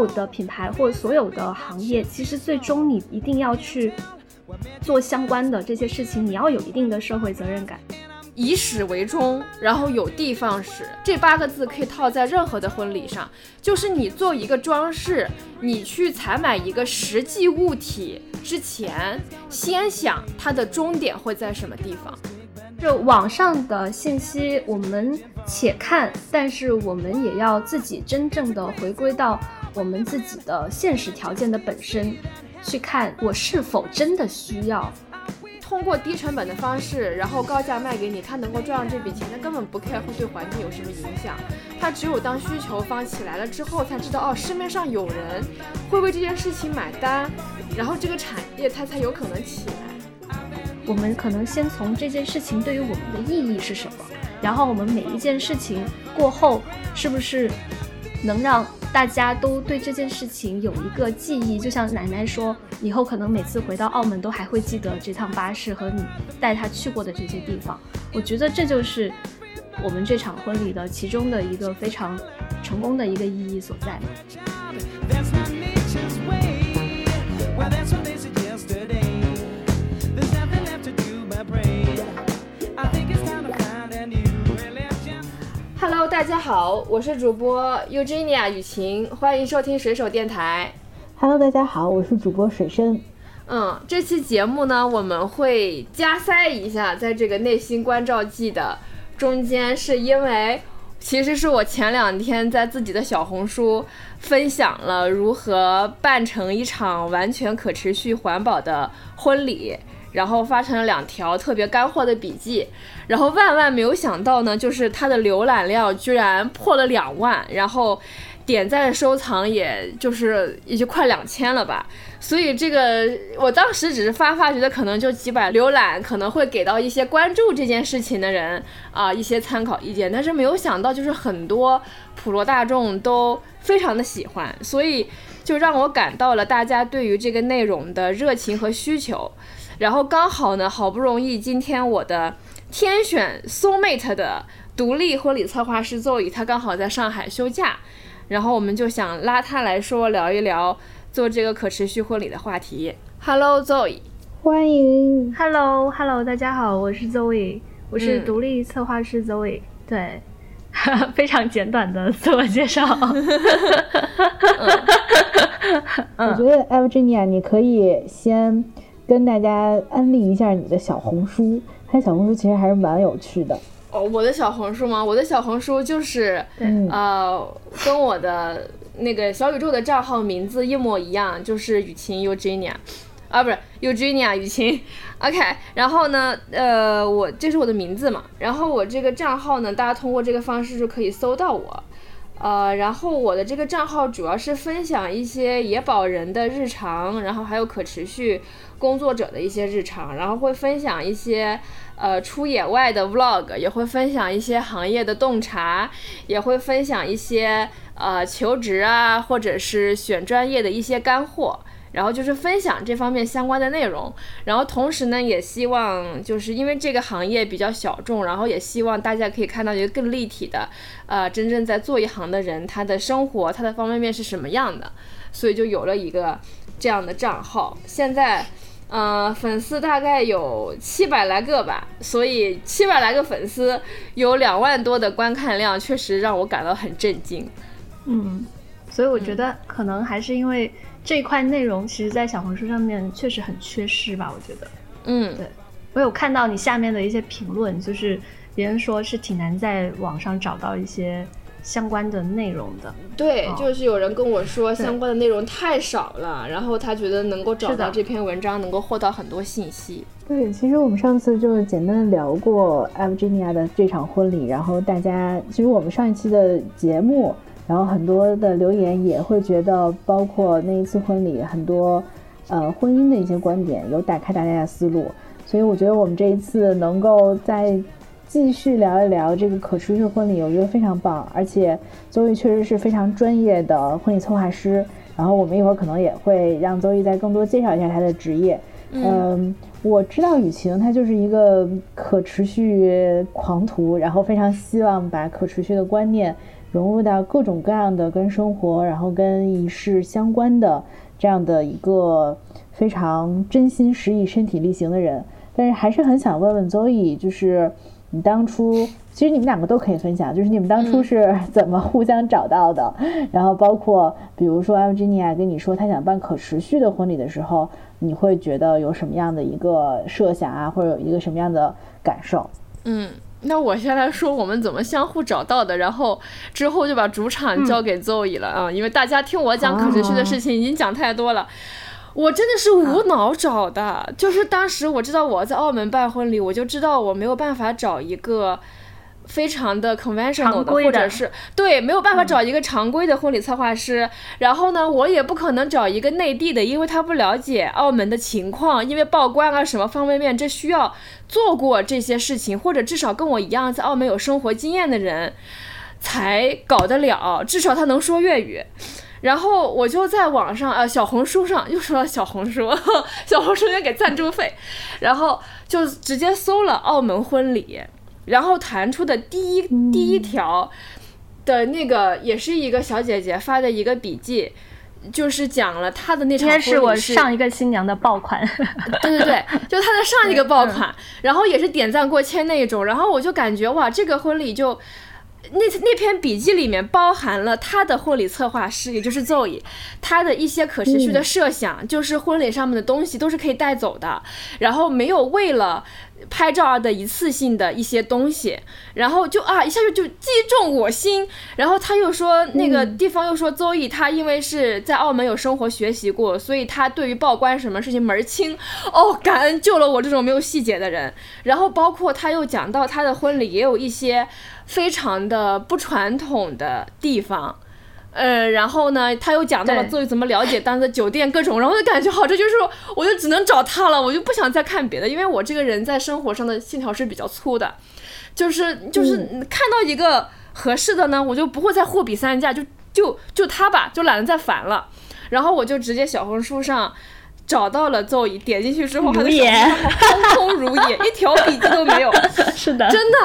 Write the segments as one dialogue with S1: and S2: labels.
S1: 有的品牌或所有的行业，其实最终你一定要去做相关的这些事情，你要有一定的社会责任感。
S2: 以史为终，然后有的放矢，这八个字可以套在任何的婚礼上。就是你做一个装饰，你去采买一个实际物体之前，先想它的终点会在什么地方。
S1: 这网上的信息，我们且看，但是我们也要自己真正的回归到。我们自己的现实条件的本身，去看我是否真的需要，
S2: 通过低成本的方式，然后高价卖给你，他能够赚到这笔钱，他根本不 care 会对环境有什么影响，他只有当需求方起来了之后，才知道哦，市面上有人会为这件事情买单，然后这个产业它才有可能起来。
S1: 我们可能先从这件事情对于我们的意义是什么，然后我们每一件事情过后，是不是能让。大家都对这件事情有一个记忆，就像奶奶说，以后可能每次回到澳门都还会记得这趟巴士和你带她去过的这些地方。我觉得这就是我们这场婚礼的其中的一个非常成功的一个意义所在。
S2: Hello，大家好，我是主播 Eugenia 雨晴，欢迎收听水手电台。
S3: Hello，大家好，我是主播水深。
S2: 嗯，这期节目呢，我们会加塞一下，在这个内心关照记的中间，是因为其实是我前两天在自己的小红书分享了如何办成一场完全可持续环保的婚礼。然后发成了两条特别干货的笔记，然后万万没有想到呢，就是它的浏览量居然破了两万，然后点赞收藏也就是也就快两千了吧。所以这个我当时只是发发，觉得可能就几百浏览，可能会给到一些关注这件事情的人啊一些参考意见，但是没有想到就是很多普罗大众都非常的喜欢，所以就让我感到了大家对于这个内容的热情和需求。然后刚好呢，好不容易今天我的天选 soul mate 的独立婚礼策划师 Zoe，他刚好在上海休假，然后我们就想拉他来说聊一聊做这个可持续婚礼的话题。Hello Zoe，
S3: 欢迎。
S1: Hello，Hello，大家好，我是 Zoe，我是独立策划师 Zoe，对，非常简短的自我介绍。
S3: 我觉得 Evgenia，你可以先。跟大家安利一下你的小红书，看小红书其实还是蛮有趣的
S2: 哦。我的小红书吗？我的小红书就是，呃，跟我的那个小宇宙的账号名字一模一样，就是雨晴 Eugenia，啊，不是 Eugenia 雨晴，OK。然后呢，呃，我这是我的名字嘛，然后我这个账号呢，大家通过这个方式就可以搜到我。呃，然后我的这个账号主要是分享一些野保人的日常，然后还有可持续工作者的一些日常，然后会分享一些呃出野外的 vlog，也会分享一些行业的洞察，也会分享一些呃求职啊或者是选专业的一些干货。然后就是分享这方面相关的内容，然后同时呢，也希望就是因为这个行业比较小众，然后也希望大家可以看到一个更立体的，呃，真正在做一行的人他的生活，他的方便面是什么样的，所以就有了一个这样的账号。现在，呃，粉丝大概有七百来个吧，所以七百来个粉丝有两万多的观看量，确实让我感到很震惊。
S1: 嗯，所以我觉得可能还是因为。这一块内容其实，在小红书上面确实很缺失吧？我觉得，
S2: 嗯，
S1: 对，我有看到你下面的一些评论，就是别人说是挺难在网上找到一些相关的内容的。
S2: 对，就是有人跟我说相关的内容太少了，然后他觉得能够找到这篇文章，能够获到很多信息。
S3: 对，其实我们上次就是简单的聊过 Evgenia 的这场婚礼，然后大家其实我们上一期的节目。然后很多的留言也会觉得，包括那一次婚礼，很多呃婚姻的一些观点有打开大家的思路。所以我觉得我们这一次能够再继续聊一聊这个可持续婚礼，我觉得非常棒。而且邹毅确实是非常专业的婚礼策划师。然后我们一会儿可能也会让邹毅再更多介绍一下他的职业。嗯，我知道雨晴她就是一个可持续狂徒，然后非常希望把可持续的观念融入到各种各样的跟生活，然后跟仪式相关的这样的一个非常真心实意、身体力行的人。但是还是很想问问邹毅，就是你当初。其实你们两个都可以分享，就是你们当初是 怎么互相找到的，然后包括比如说艾 n 尼亚跟你说他想办可持续的婚礼的时候，你会觉得有什么样的一个设想啊，或者有一个什么样的感受？
S2: 嗯，那我先来说我们怎么相互找到的，然后之后就把主场交给 Zoe 了啊，因为大家听我讲可持续的事情已经讲太多了，我真的是无脑找的，就是当时我知道我在澳门办婚礼，我就知道我没有办法找一个。非常的 conventional 的，或者是对没有办法找一个常规的婚礼策划师，然后呢，我也不可能找一个内地的，因为他不了解澳门的情况，因为报关啊什么方便面，这需要做过这些事情，或者至少跟我一样在澳门有生活经验的人才搞得了，至少他能说粤语。然后我就在网上呃小红书上又说到小红书，小红书也给赞助费，然后就直接搜了澳门婚礼。然后弹出的第一第一条的那个也是一个小姐姐发的一个笔记，就是讲了她的那场婚礼
S1: 是我上一个新娘的爆款，
S2: 对对对，就她的上一个爆款，然后也是点赞过千那一种，然后我就感觉哇，这个婚礼就。那那篇笔记里面包含了他的婚礼策划师，也就是 Zoe，他的一些可持续的设想，就是婚礼上面的东西都是可以带走的，然后没有为了拍照而的一次性的一些东西，然后就啊一下就就击中我心，然后他又说那个地方又说 Zoe 他因为是在澳门有生活学习过，所以他对于报关什么事情门儿清，哦，感恩救了我这种没有细节的人，然后包括他又讲到他的婚礼也有一些。非常的不传统的地方，呃，然后呢，他又讲到了作为怎么了解当地的酒店各种，然后就感觉好，这就是我就只能找他了，我就不想再看别的，因为我这个人在生活上的线条是比较粗的，就是就是看到一个合适的呢，我就不会再货比三家，就就就他吧，就懒得再烦了，然后我就直接小红书上找到了奏仪，点进去之后，空空如也，一条笔记都没有，
S1: 是的，
S2: 真的。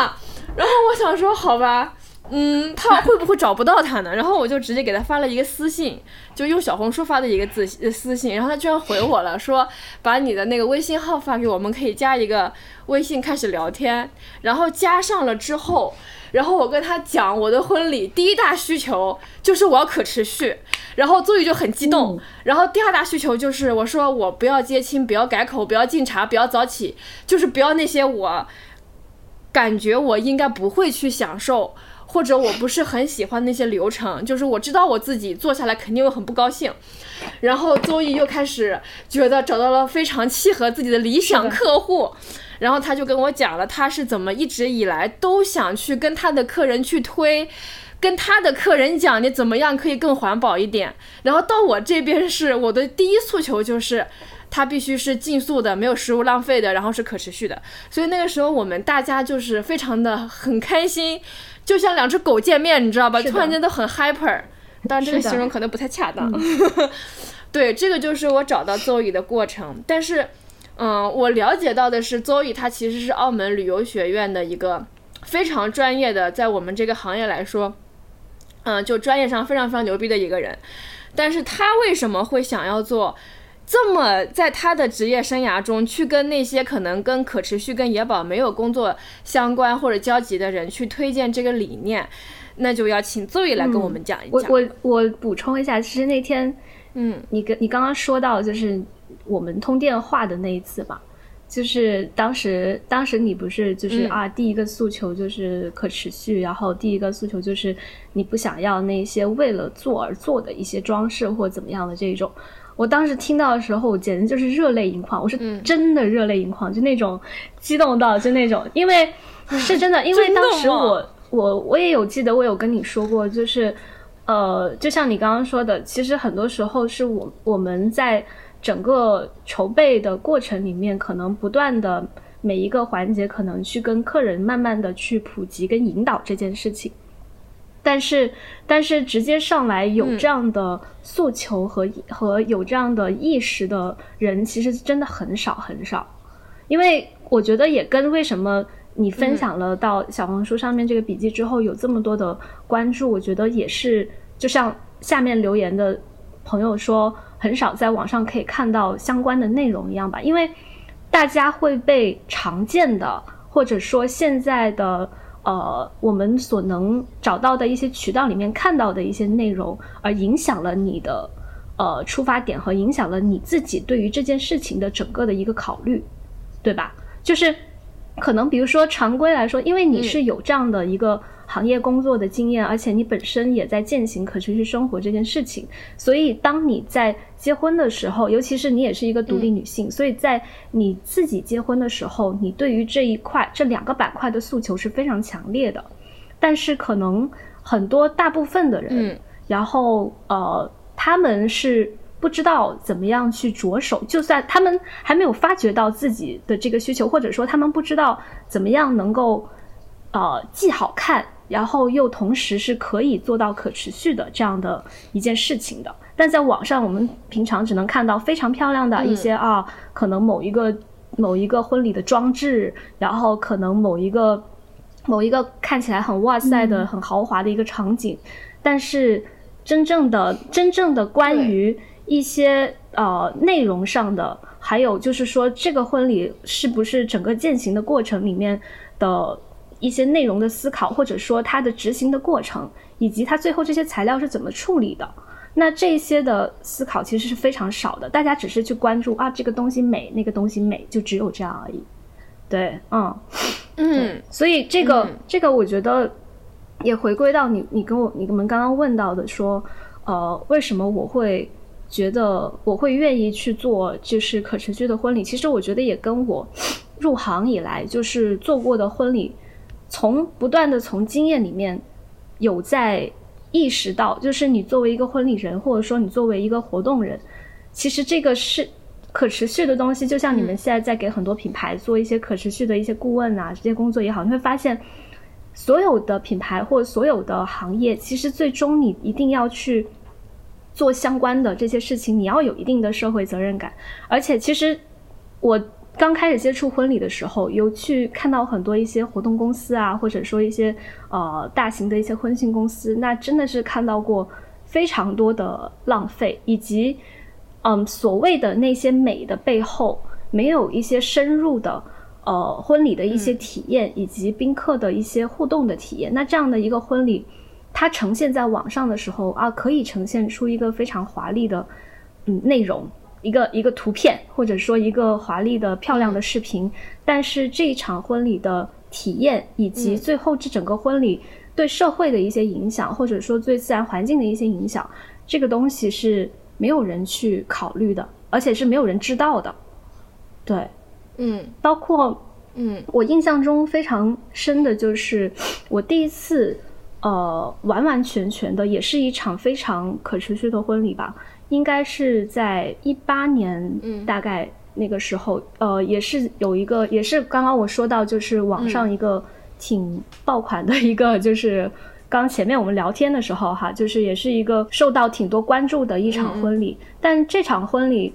S2: 然后我想说，好吧，嗯，他会不会找不到他呢？然后我就直接给他发了一个私信，就用小红书发的一个字私信，然后他居然回我了，说把你的那个微信号发给我们，可以加一个微信开始聊天。然后加上了之后，然后我跟他讲我的婚礼第一大需求就是我要可持续，然后邹宇就很激动。然后第二大需求就是我说我不要接亲，不要改口，不要敬茶，不要早起，就是不要那些我。感觉我应该不会去享受，或者我不是很喜欢那些流程，就是我知道我自己做下来肯定会很不高兴。然后周易又开始觉得找到了非常契合自己的理想客户，然后他就跟我讲了他是怎么一直以来都想去跟他的客人去推，跟他的客人讲你怎么样可以更环保一点。然后到我这边是我的第一诉求就是。它必须是竞速的，没有食物浪费的，然后是可持续的。所以那个时候我们大家就是非常的很开心，就像两只狗见面，你知道吧？突然间都很 hyper，但这个形容可能不太恰当。对，这个就是我找到 Zoe 的过程。但是，嗯，我了解到的是，Zoe 他其实是澳门旅游学院的一个非常专业的，在我们这个行业来说，嗯，就专业上非常非常牛逼的一个人。但是他为什么会想要做？这么在他的职业生涯中，去跟那些可能跟可持续、跟野保没有工作相关或者交集的人去推荐这个理念，那就要请 Zoe 来跟我们讲一
S1: 讲。我我我补充一下，其实那天，嗯，你跟你刚刚说到就是我们通电话的那一次嘛，就是当时当时你不是就是啊，第一个诉求就是可持续，然后第一个诉求就是你不想要那些为了做而做的一些装饰或怎么样的这种。我当时听到的时候，我简直就是热泪盈眶。我是真的热泪盈眶，就那种激动到就那种，因为是真的，因为当时我我我也有记得，我有跟你说过，就是呃，就像你刚刚说的，其实很多时候是我我们在整个筹备的过程里面，可能不断的每一个环节，可能去跟客人慢慢的去普及跟引导这件事情。但是，但是直接上来有这样的诉求和和有这样的意识的人，其实真的很少很少。因为我觉得也跟为什么你分享了到小红书上面这个笔记之后有这么多的关注，我觉得也是就像下面留言的朋友说，很少在网上可以看到相关的内容一样吧。因为大家会被常见的或者说现在的。呃，我们所能找到的一些渠道里面看到的一些内容，而影响了你的呃出发点和影响了你自己对于这件事情的整个的一个考虑，对吧？就是可能比如说常规来说，因为你是有这样的一个。行业工作的经验，而且你本身也在践行可持续生活这件事情，所以当你在结婚的时候，尤其是你也是一个独立女性，所以在你自己结婚的时候，你对于这一块这两个板块的诉求是非常强烈的。但是可能很多大部分的人，然后呃，他们是不知道怎么样去着手，就算他们还没有发觉到自己的这个需求，或者说他们不知道怎么样能够呃既好看。然后又同时是可以做到可持续的这样的一件事情的，但在网上我们平常只能看到非常漂亮的一些啊，可能某一个某一个婚礼的装置，然后可能某一个某一个看起来很哇塞的很豪华的一个场景，但是真正的真正的关于一些呃内容上的，还有就是说这个婚礼是不是整个践行的过程里面的。一些内容的思考，或者说它的执行的过程，以及它最后这些材料是怎么处理的，那这些的思考其实是非常少的。大家只是去关注啊，这个东西美，那个东西美，就只有这样而已。对，嗯嗯，所以这个这个，我觉得也回归到你你跟我你们刚刚问到的说，呃，为什么我会觉得我会愿意去做就是可持续的婚礼？其实我觉得也跟我入行以来就是做过的婚礼。从不断的从经验里面有在意识到，就是你作为一个婚礼人，或者说你作为一个活动人，其实这个是可持续的东西。就像你们现在在给很多品牌做一些可持续的一些顾问啊，这些工作也好，你会发现，所有的品牌或所有的行业，其实最终你一定要去做相关的这些事情，你要有一定的社会责任感。而且，其实我。刚开始接触婚礼的时候，有去看到很多一些活动公司啊，或者说一些呃大型的一些婚庆公司，那真的是看到过非常多的浪费，以及嗯所谓的那些美的背后，没有一些深入的呃婚礼的一些体验，以及宾客的一些互动的体验。那这样的一个婚礼，它呈现在网上的时候啊，可以呈现出一个非常华丽的嗯内容。一个一个图片，或者说一个华丽的漂亮的视频，但是这一场婚礼的体验，以及最后这整个婚礼对社会的一些影响，或者说对自然环境的一些影响，这个东西是没有人去考虑的，而且是没有人知道的。对，
S2: 嗯，
S1: 包括
S2: 嗯，
S1: 我印象中非常深的就是我第一次呃完完全全的，也是一场非常可持续的婚礼吧。应该是在一八年，大概那个时候，呃，也是有一个，也是刚刚我说到，就是网上一个挺爆款的一个，就是刚前面我们聊天的时候哈，就是也是一个受到挺多关注的一场婚礼。但这场婚礼，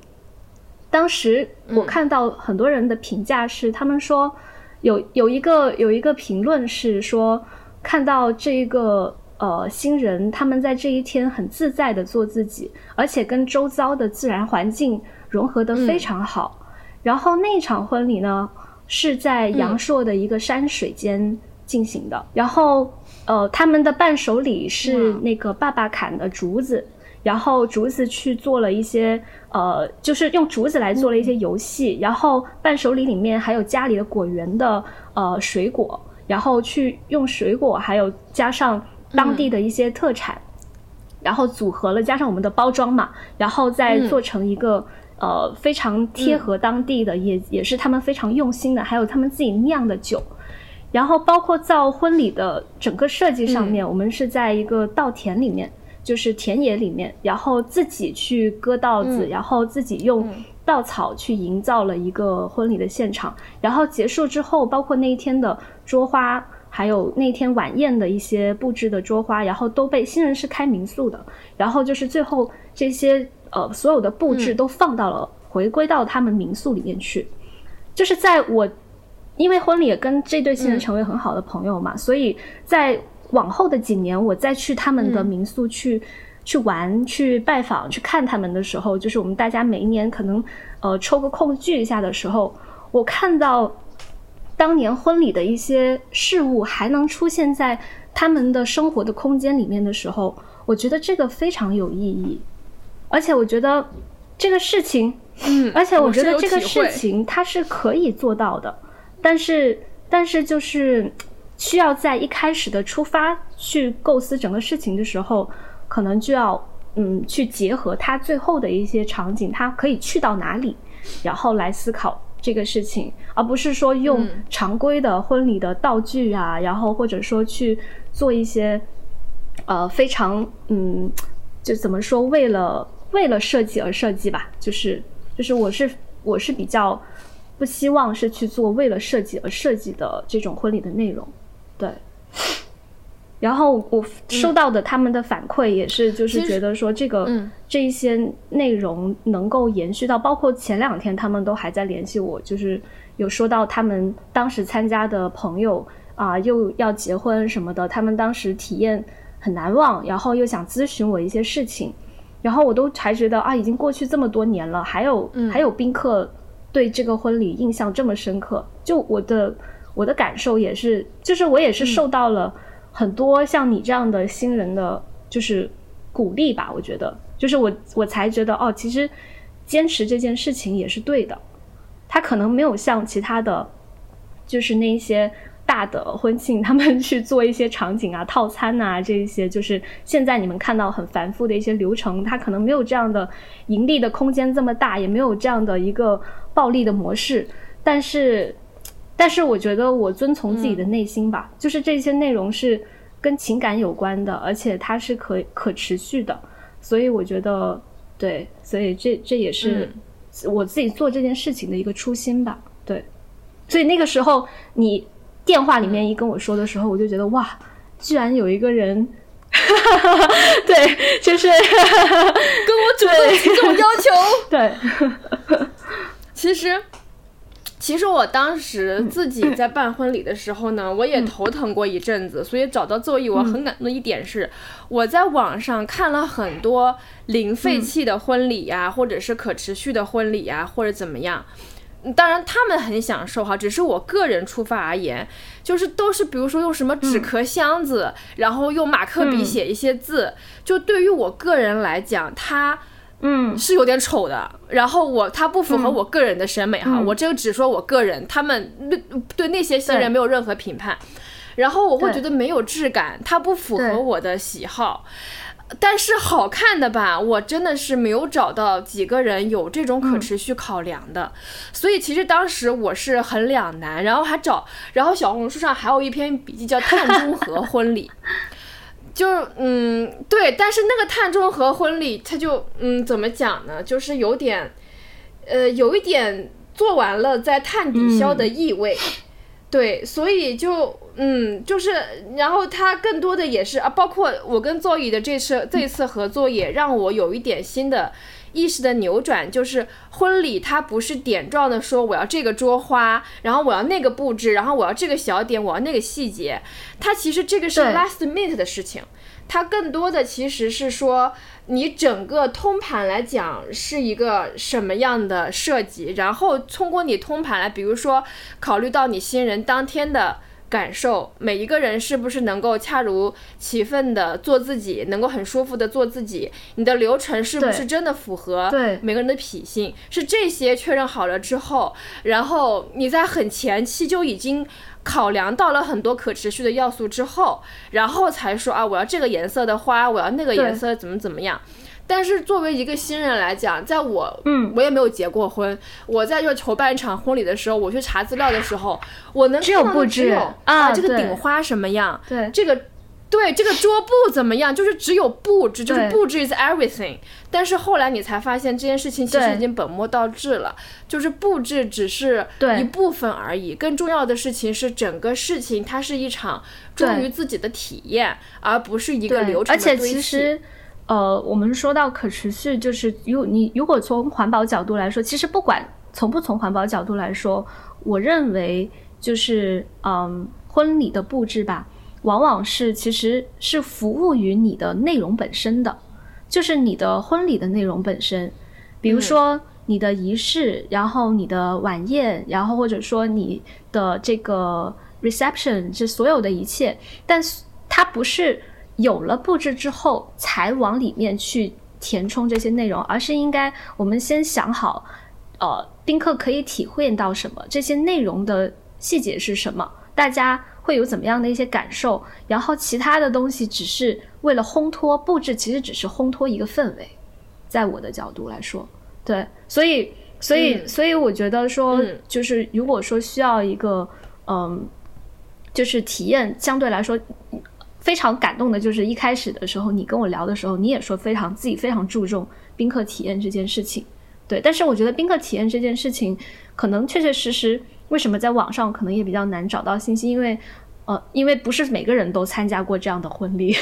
S1: 当时我看到很多人的评价是，他们说有有一个有一个评论是说，看到这一个。呃，新人他们在这一天很自在的做自己，而且跟周遭的自然环境融合的非常好。然后那场婚礼呢，是在阳朔的一个山水间进行的。然后呃，他们的伴手礼是那个爸爸砍的竹子，然后竹子去做了一些呃，就是用竹子来做了一些游戏。然后伴手礼里面还有家里的果园的呃水果，然后去用水果还有加上。当地的一些特产，然后组合了，加上我们的包装嘛，然后再做成一个呃非常贴合当地的，也也是他们非常用心的，还有他们自己酿的酒，然后包括造婚礼的整个设计上面，我们是在一个稻田里面就是田野里面，然后自己去割稻子，然后自己用稻草去营造了一个婚礼的现场。然后结束之后，包括那一天的桌花，还有那天晚宴的一些布置的桌花，然后都被新人是开民宿的。然后就是最后这些呃所有的布置都放到了回归到他们民宿里面去。就是在我因为婚礼也跟这对新人成为很好的朋友嘛，所以在。往后的几年，我再去他们的民宿去去玩、去拜访、去看他们的时候，就是我们大家每一年可能呃抽个空聚一下的时候，我看到当年婚礼的一些事物还能出现在他们的生活的空间里面的时候，我觉得这个非常有意义，而且我觉得这个事情，
S2: 嗯，
S1: 而且我觉得这个事情它是可以做到的，但是但是就是。需要在一开始的出发去构思整个事情的时候，可能就要嗯去结合它最后的一些场景，它可以去到哪里，然后来思考这个事情，而不是说用常规的婚礼的道具啊，然后或者说去做一些呃非常嗯就怎么说为了为了设计而设计吧，就是就是我是我是比较不希望是去做为了设计而设计的这种婚礼的内容。对，然后我收到的他们的反馈也是，就是觉得说这个这一些内容能够延续到，包括前两天他们都还在联系我，就是有说到他们当时参加的朋友啊又要结婚什么的，他们当时体验很难忘，然后又想咨询我一些事情，然后我都还觉得啊，已经过去这么多年了，还有还有宾客对这个婚礼印象这么深刻，就我的。我的感受也是，就是我也是受到了很多像你这样的新人的，就是鼓励吧。我觉得，就是我我才觉得哦，其实坚持这件事情也是对的。他可能没有像其他的，就是那些大的婚庆，他们去做一些场景啊、套餐啊这一些，就是现在你们看到很繁复的一些流程，他可能没有这样的盈利的空间这么大，也没有这样的一个暴利的模式，但是。但是我觉得我遵从自己的内心吧，就是这些内容是跟情感有关的，而且它是可可持续的，所以我觉得对，所以这这也是我自己做这件事情的一个初心吧。对，所以那个时候你电话里面一跟我说的时候，我就觉得哇，居然有一个人，对，就是跟
S2: 我主动提这种要求，
S1: 对，
S2: 其实。其实我当时自己在办婚礼的时候呢，我也头疼过一阵子，所以找到座椅我很感动的一点是，我在网上看了很多零废弃的婚礼呀，或者是可持续的婚礼呀，或者怎么样。当然他们很享受哈，只是我个人出发而言，就是都是比如说用什么纸壳箱子，然后用马克笔写一些字，就对于我个人来讲，它。
S1: 嗯，
S2: 是有点丑的。然后我他不符合我个人的审美哈，我这个只说我个人，他们对对那些新人没有任何评判。然后我会觉得没有质感，它不符合我的喜好。但是好看的吧，我真的是没有找到几个人有这种可持续考量的。所以其实当时我是很两难，然后还找，然后小红书上还有一篇笔记叫“碳中和婚礼”。就嗯对，但是那个碳中和婚礼，它就嗯怎么讲呢？就是有点，呃，有一点做完了在碳抵消的意味，对，所以就嗯就是，然后它更多的也是啊，包括我跟座椅的这次这次合作，也让我有一点新的。意识的扭转就是婚礼，它不是点状的说我要这个桌花，然后我要那个布置，然后我要这个小点，我要那个细节。它其实这个是 last minute 的事情，它更多的其实是说你整个通盘来讲是一个什么样的设计，然后通过你通盘来，比如说考虑到你新人当天的。感受每一个人是不是能够恰如其分的做自己，能够很舒服的做自己？你的流程是不是真的符合每个人的脾性？是这些确认好了之后，然后你在很前期就已经考量到了很多可持续的要素之后，然后才说啊，我要这个颜色的花，我要那个颜色怎么怎么样。但是作为一个新人来讲，在我，
S1: 嗯，
S2: 我也没有结过婚。我在要筹办一场婚礼的时候，我去查资料的时候，我能只有啊，这个顶花什么样？
S1: 对，
S2: 这个对这个桌布怎么样？就是只有布置，就是布置 is everything。但是后来你才发现这件事情其实已经本末倒置了，就是布置只是一部分而已。更重要的事情是整个事情它是一场忠于自己的体验，而不是一个流程
S1: 而且其实，呃，我们说到可持续，就是如你如果从环保角度来说，其实不管从不从环保角度来说，我认为就是嗯，婚礼的布置吧。往往是其实是服务于你的内容本身的，就是你的婚礼的内容本身，比如说你的仪式，然后你的晚宴，然后或者说你的这个 reception，这所有的一切，但是它不是有了布置之后才往里面去填充这些内容，而是应该我们先想好，呃，宾客可以体会到什么，这些内容的细节是什么，大家。会有怎么样的一些感受？然后其他的东西只是为了烘托布置，其实只是烘托一个氛围。在我的角度来说，对，所以，所以，所以我觉得说，就是如果说需要一个，嗯，就是体验相对来说非常感动的，就是一开始的时候你跟我聊的时候，你也说非常自己非常注重宾客体验这件事情，对。但是我觉得宾客体验这件事情，可能确确实实。为什么在网上可能也比较难找到信息？因为，呃，因为不是每个人都参加过这样的婚礼，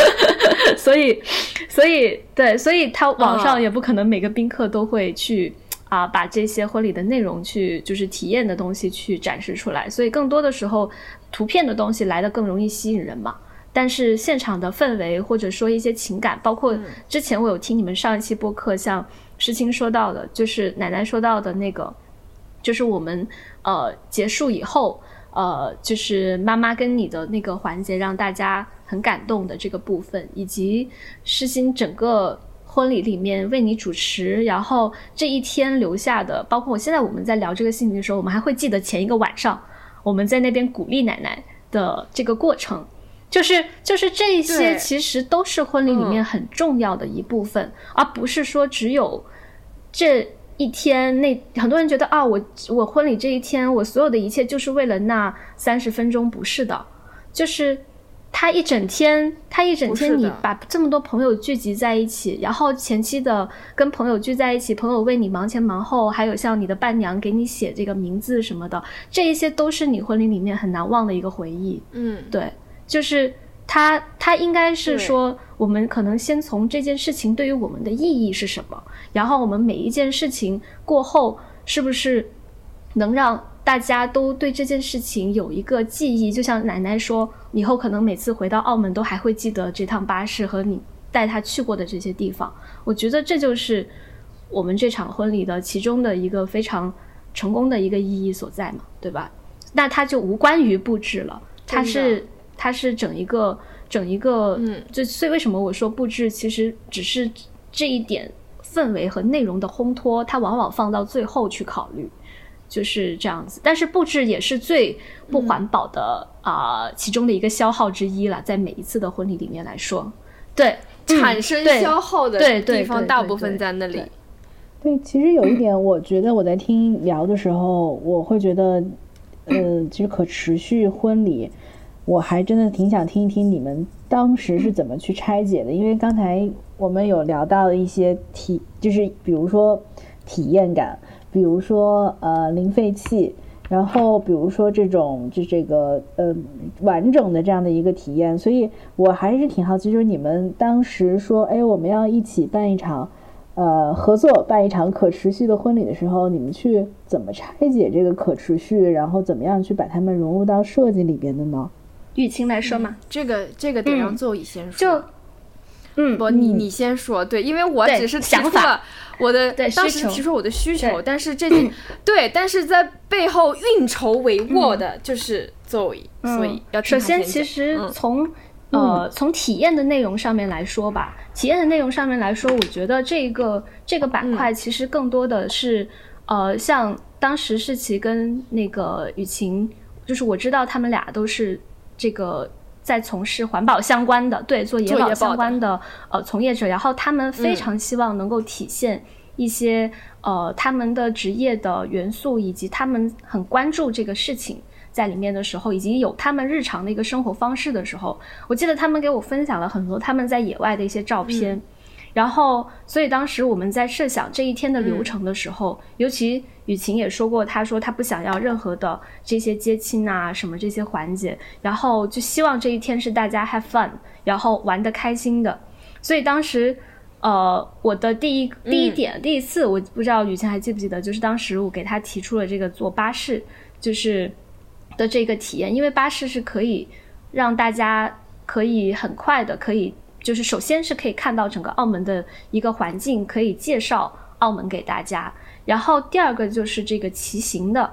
S1: 所以，所以，对，所以他网上也不可能每个宾客都会去啊，把这些婚礼的内容去就是体验的东西去展示出来。所以更多的时候，图片的东西来的更容易吸引人嘛。但是现场的氛围或者说一些情感，包括之前我有听你们上一期播客，像诗青说到的，就是奶奶说到的那个。就是我们呃结束以后，呃，就是妈妈跟你的那个环节，让大家很感动的这个部分，以及诗欣整个婚礼里面为你主持，然后这一天留下的，包括我现在我们在聊这个信息的时候，我们还会记得前一个晚上我们在那边鼓励奶奶的这个过程，就是就是这些其实都是婚礼里面很重要的一部分，而不是说只有这。一天，那很多人觉得啊，我我婚礼这一天，我所有的一切就是为了那三十分钟，不是的，就是他一整天，他一整天，你把这么多朋友聚集在一起，然后前期的跟朋友聚在一起，朋友为你忙前忙后，还有像你的伴娘给你写这个名字什么的，这一些都是你婚礼里面很难忘的一个回忆。
S2: 嗯，
S1: 对，就是。他他应该是说，我们可能先从这件事情对于我们的意义是什么，然后我们每一件事情过后，是不是能让大家都对这件事情有一个记忆？就像奶奶说，以后可能每次回到澳门都还会记得这趟巴士和你带他去过的这些地方。我觉得这就是我们这场婚礼的其中的一个非常成功的一个意义所在嘛，对吧？那它就无关于布置了，它是。它是整一个整一个，嗯，就所以为什么我说布置其实只是这一点氛围和内容的烘托，它往往放到最后去考虑，就是这样子。但是布置也是最不环保的啊，其中的一个消耗之一了，在每一次的婚礼里面来说，对
S2: 产生消耗的地方大部分在那里。
S3: 对，其实有一点，我觉得我在听聊的时候，我会觉得，呃，其实可持续婚礼。我还真的挺想听一听你们当时是怎么去拆解的，因为刚才我们有聊到一些体，就是比如说体验感，比如说呃零废弃，然后比如说这种就这个呃完整的这样的一个体验，所以我还是挺好奇，就是你们当时说，哎，我们要一起办一场呃合作办一场可持续的婚礼的时候，你们去怎么拆解这个可持续，然后怎么样去把它们融入到设计里边的呢？
S1: 雨晴来说嘛，
S2: 这个这个得让邹乙先说。
S1: 就，嗯，
S2: 不，你你先说，对，因为我只是提出了我的当时提出我的需求，但是这 对，但是在背后运筹帷幄的就是邹乙，所以要
S1: 首先其实从呃从体验的内容上面来说吧，体验的内容上面来说，我觉得这个这个板块其实更多的是呃，像当时世奇跟那个雨晴，就是我知道他们俩都是。这个在从事环保相关的，对做野保相关的呃从业者，然后他们非常希望能够体现一些呃他们的职业的元素，以及他们很关注这个事情在里面的时候，以及有他们日常的一个生活方式的时候，我记得他们给我分享了很多他们在野外的一些照片。然后，所以当时我们在设想这一天的流程的时候，尤其雨晴也说过，她说她不想要任何的这些接亲啊什么这些环节，然后就希望这一天是大家 have fun，然后玩的开心的。所以当时，呃，我的第一第一点第一次，我不知道雨晴还记不记得，就是当时我给她提出了这个坐巴士，就是的这个体验，因为巴士是可以让大家可以很快的可以。就是首先是可以看到整个澳门的一个环境，可以介绍澳门给大家。然后第二个就是这个骑行的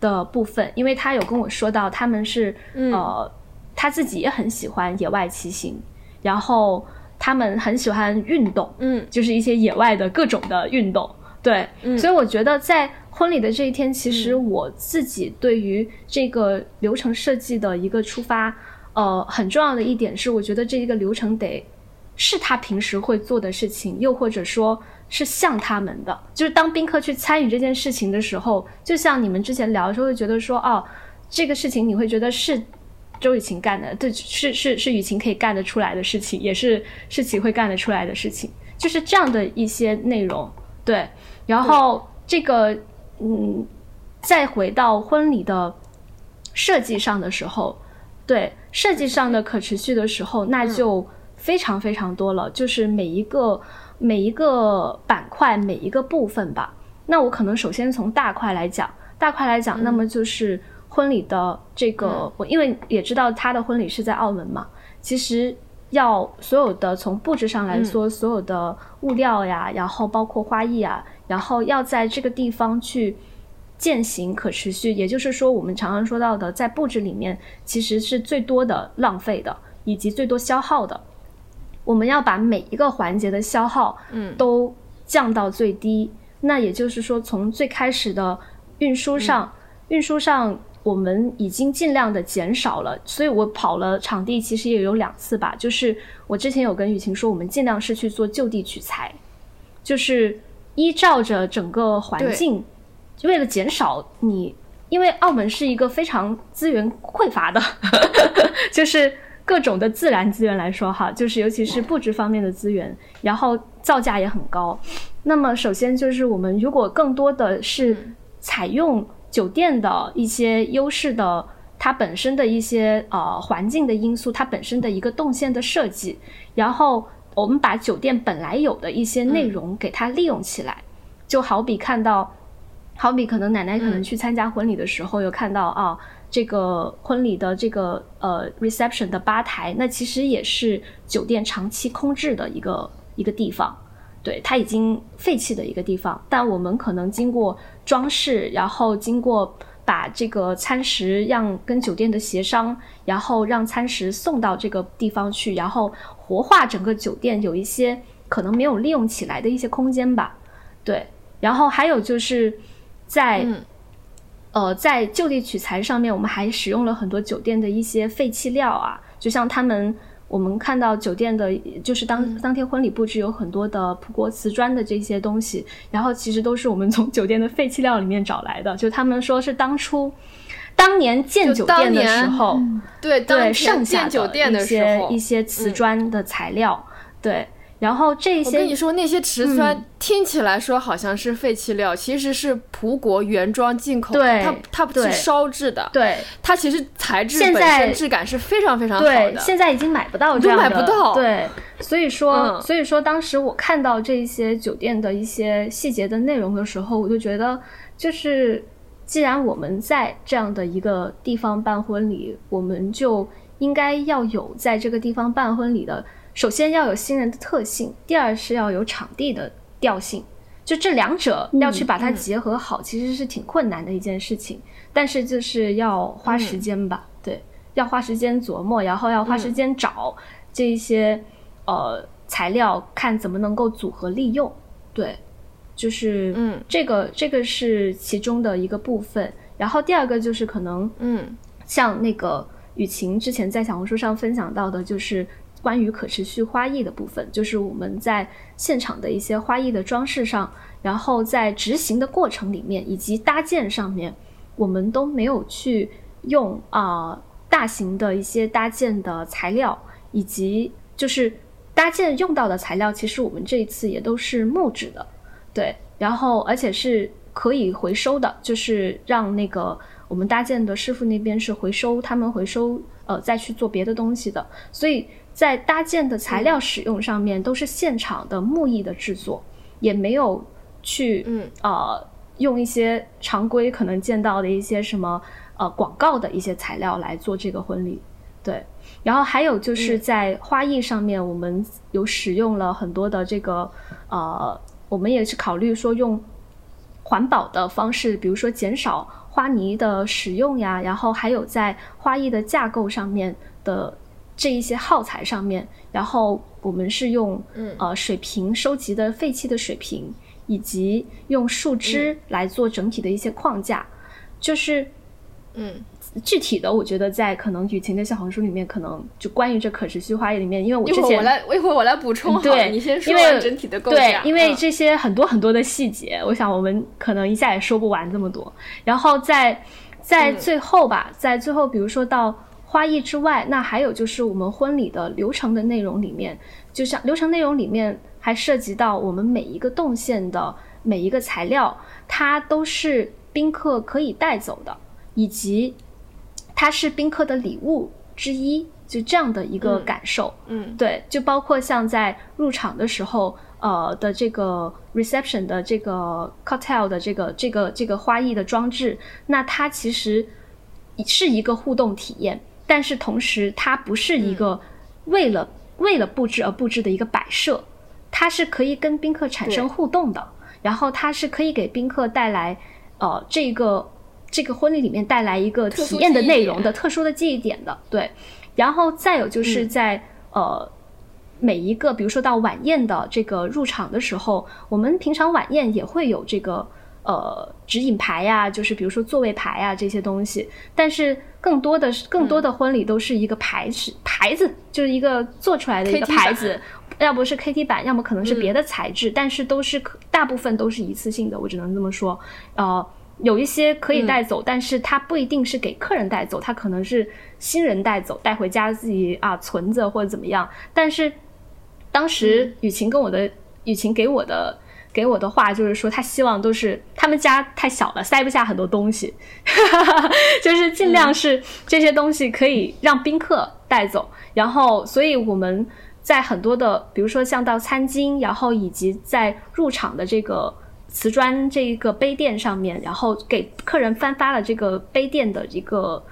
S1: 的部分，因为他有跟我说到他们是呃他自己也很喜欢野外骑行，然后他们很喜欢运动，
S2: 嗯，
S1: 就是一些野外的各种的运动。对，所以我觉得在婚礼的这一天，其实我自己对于这个流程设计的一个出发。呃，很重要的一点是，我觉得这一个流程得是他平时会做的事情，又或者说是像他们的，就是当宾客去参与这件事情的时候，就像你们之前聊的时候，会觉得说，哦，这个事情你会觉得是周雨晴干的，对，是是是雨晴可以干得出来的事情，也是是齐会干得出来的事情，就是这样的一些内容，对。然后这个，嗯，再回到婚礼的设计上的时候。对设计上的可持续的时候，那就非常非常多了。就是每一个每一个板块每一个部分吧。那我可能首先从大块来讲，大块来讲，那么就是婚礼的这个，我因为也知道他的婚礼是在澳门嘛，其实要所有的从布置上来说，所有的物料呀，然后包括花艺啊，然后要在这个地方去。践行可持续，也就是说，我们常常说到的，在布置里面其实是最多的浪费的，以及最多消耗的。我们要把每一个环节的消耗，
S2: 嗯，
S1: 都降到最低。那也就是说，从最开始的运输上，运输上我们已经尽量的减少了。所以我跑了场地，其实也有两次吧。就是我之前有跟雨晴说，我们尽量是去做就地取材，就是依照着整个环境。就为了减少你，因为澳门是一个非常资源匮乏的，就是各种的自然资源来说哈，就是尤其是布置方面的资源，然后造价也很高。那么首先就是我们如果更多的是采用酒店的一些优势的，它本身的一些呃环境的因素，它本身的一个动线的设计，然后我们把酒店本来有的一些内容给它利用起来，就好比看到。好比可能奶奶可能去参加婚礼的时候，有看到啊，这个婚礼的这个呃 reception 的吧台，那其实也是酒店长期空置的一个一个地方，对，它已经废弃的一个地方。但我们可能经过装饰，然后经过把这个餐食让跟酒店的协商，然后让餐食送到这个地方去，然后活化整个酒店有一些可能没有利用起来的一些空间吧，对。然后还有就是。在，呃，在就地取材上面，我们还使用了很多酒店的一些废弃料啊，就像他们，我们看到酒店的，就是当当天婚礼布置有很多的葡国瓷砖的这些东西，然后其实都是我们从酒店的废弃料里面找来的，就他们说是当初当年建酒店的时候，
S2: 对
S1: 对剩
S2: 下的
S1: 一些一些瓷砖的材料，对。然后这些，
S2: 我跟你说，那些瓷砖听起来说好像是废弃料，其实是葡国原装进口的，它它不是烧制的，
S1: 对，
S2: 它其实材质本身质感是非常非常好
S1: 的。现在已经买不到这样
S2: 的，买不到。
S1: 对，所以说，所以说当时我看到这些酒店的一些细节的内容的时候，我就觉得，就是既然我们在这样的一个地方办婚礼，我们就应该要有在这个地方办婚礼的。首先要有新人的特性，第二是要有场地的调性，就这两者要去把它结合好，其实是挺困难的一件事情。但是就是要花时间吧，对，要花时间琢磨，然后要花时间找这一些呃材料，看怎么能够组合利用。对，就是
S2: 嗯，
S1: 这个这个是其中的一个部分。然后第二个就是可能
S2: 嗯，
S1: 像那个雨晴之前在小红书上分享到的，就是。关于可持续花艺的部分，就是我们在现场的一些花艺的装饰上，然后在执行的过程里面以及搭建上面，我们都没有去用啊大型的一些搭建的材料，以及就是搭建用到的材料，其实我们这一次也都是木质的，对，然后而且是可以回收的，就是让那个我们搭建的师傅那边是回收，他们回收呃再去做别的东西的，所以在搭建的材料使用上面都是现场的木艺的制作，也没有去
S2: 嗯。
S1: 呃用一些常规可能见到的一些什么呃广告的一些材料来做这个婚礼，对。然后还有就是在花艺上面，我们有使用了很多的这个呃，我们也是考虑说用环保的方式，比如说减少花泥的使用呀，然后还有在花艺的架构上面的这一些耗材上面，然后我们是用
S2: 嗯。
S1: 呃水瓶收集的废弃的水瓶，以及用树枝来做整体的一些框架，就是
S2: 嗯。
S1: 具体的，我觉得在可能雨晴的小红书里面，可能就关于这可持续花艺里面，因为我
S2: 一
S1: 之前
S2: 会儿我来，一会儿我来补充
S1: 对，
S2: 你先说完整体的构架，，
S1: 对因为
S2: 嗯。
S1: 这些很多很多的细节，我想我们可能一下也说不完这么多。然后在在
S2: 嗯。
S1: 最后吧，在最后，比如说到花艺之外，那还有就是我们婚礼的流程的内容里面，就像流程内容里面还涉及到我们每一个动线的每一个材料，它都是宾客可以带走的，以及它是宾客的礼物之一，就这样的一个
S2: 嗯
S1: 感受。
S2: 嗯
S1: 对，就包括像在入场的时候，呃的这个 reception 的这个 cocktail 的这个这个这个花艺的装置，那它其实是一个互动体验，但是同时它不是一个为了、为了布置而布置的一个摆设，它是可以跟宾客产生互动的，然后它是可以给宾客带来呃这个这个婚礼里面带来一个体验的内容的特殊的记忆点的，对。然后再有就是
S2: 嗯。
S1: 在、呃每一个，比如说到晚宴的这个入场的时候，我们平常晚宴也会有这个呃指引牌呀，就是比如说座位牌呀这些东西，但是更多的是更多的婚礼都是一个牌子、牌子，就是一个做出来的一个牌子。要不是 KT 板，要么可能是
S2: 嗯
S1: 别的材质，但是都是可大部分都是一次性的，我只能这么说。呃，有一些可以带走，但是它不一定是给客人带走，它可能是新人带走，带回家自己啊存着或者怎么样。但是当时雨晴跟我的雨晴给我的给我的话就是说，他希望都是他们家太小了，塞不下很多东西，就是尽量是这些东西可以让宾客带走。然后，所以我们在很多的，比如说像到餐巾，然后以及在入场的这个瓷砖这一个杯垫上面，然后给客人颁发了这个杯垫的一个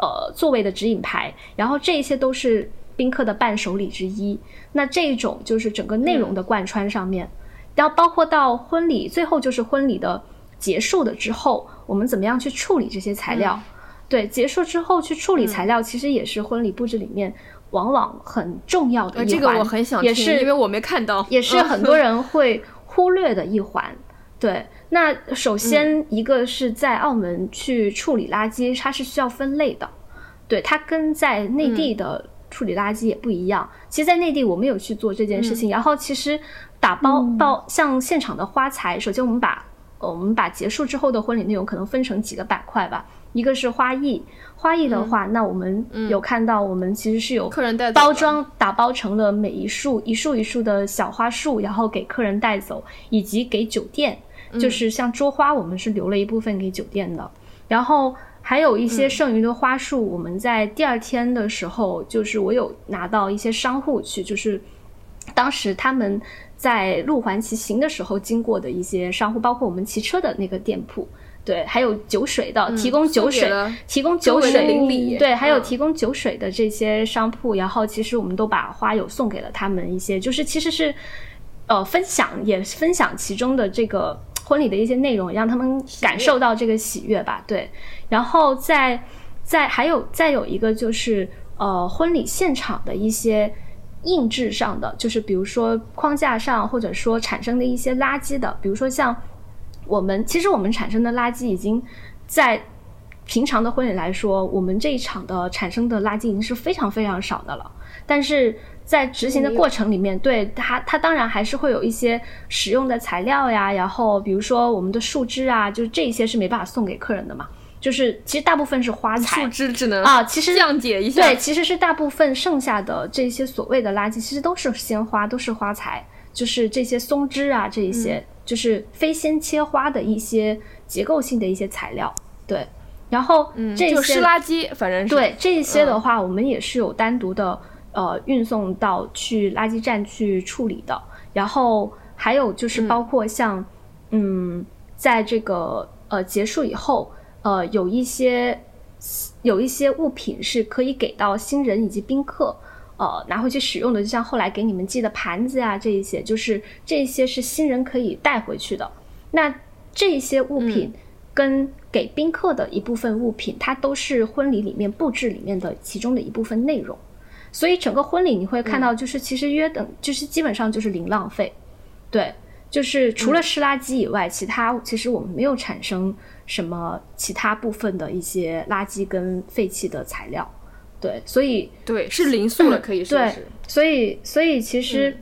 S1: 呃座位的指引牌，然后这些都是宾客的伴手礼之一。那这种就是整个内容的贯穿上面，然后包括到婚礼，最后就是婚礼的结束的之后，我们怎么样去处理这些材料？对，结束之后去处理材料，其实也是婚礼布置里面往往很重要的一环。
S2: 呃这个我很想听，
S1: 也是
S2: 因为我没看到，
S1: 也是
S2: 嗯
S1: 很多人会忽略的一环。对，那首
S2: 嗯
S1: 先一个是在澳门去处理垃圾，它是需要分类的，对，它跟在内
S2: 嗯
S1: 地的处理垃圾也不一样。其实，在内地我们有去做这件事
S2: 嗯
S1: 情，然后其实打包到像现场的花材，首先我们把呃我们把结束之后的婚礼内容可能分成几个板块吧，一个是花艺，花艺的话，那我们有看到我们其实是有
S2: 嗯客人带走
S1: 包装打包成了每一束一束一束的小花束，然后给客人带走，以及给酒店，
S2: 嗯。
S1: 就是像桌花，我们是留了一部分给酒店的，然后还有一
S2: 嗯。
S1: 些剩余的花束，我们在第二天的时候，就是我有拿到一些商户去，就是当时他们在路环骑行的时候经过的一些商户，包括我们骑车的那个店铺。对，还有酒水的，提供酒水提供酒水，
S2: 邻里
S1: 对，还有
S2: 嗯
S1: 提供酒水的这些商铺，然后其实我们都把花友送给了他们一些，就是其实是呃分享，也分享其中的这个婚礼的一些内容，让他们感受到这个喜悦吧。对，然后再再还有再有一个就是呃婚礼现场的一些。硬质上的，就是比如说框架上，或者说产生的一些垃圾的，比如说像我们其实我们产生的垃圾已经在平常的婚礼来说，我们这一场的产生的垃圾已经是非常非常少的了。但是在执行的过程里面，对它它当然还是会有一些使用的材料呀，然后比如说我们的树枝啊，就这些是没办法送给客人的嘛。就是其实大部分是花材，
S2: 树枝只能
S1: 啊，其实
S2: 降解一下。
S1: 对，其实是大部分剩下的这些所谓的垃圾，其实都是鲜花，都是花材，就是这些松枝啊，这一些就是非鲜切花的一些结构性的一些材料。对，然后这些
S2: 湿垃圾，反正是
S1: 对这些的话，我们也是有单独的呃运送到去垃圾站去处理的。然后还有就是包括像嗯，在这个呃结束以后。呃，有一些有一些物品是可以给到新人以及宾客，呃，拿回去使用的，就像后来给你们寄的盘子呀，这一些就是这些是新人可以带回去的。那这些物品跟给宾客的一部分物品，它都是婚礼里面布置里面的其中的一部分内容。所以整个婚礼你会看到，就是其实约等就是基本上就是零浪费，对，就是除了湿垃圾以外，其他其实我们没有产生。什么其他部分的一些垃圾跟废弃的材料，对，所以
S2: 对是零塑了，可以说是。
S1: 所以，所以其实，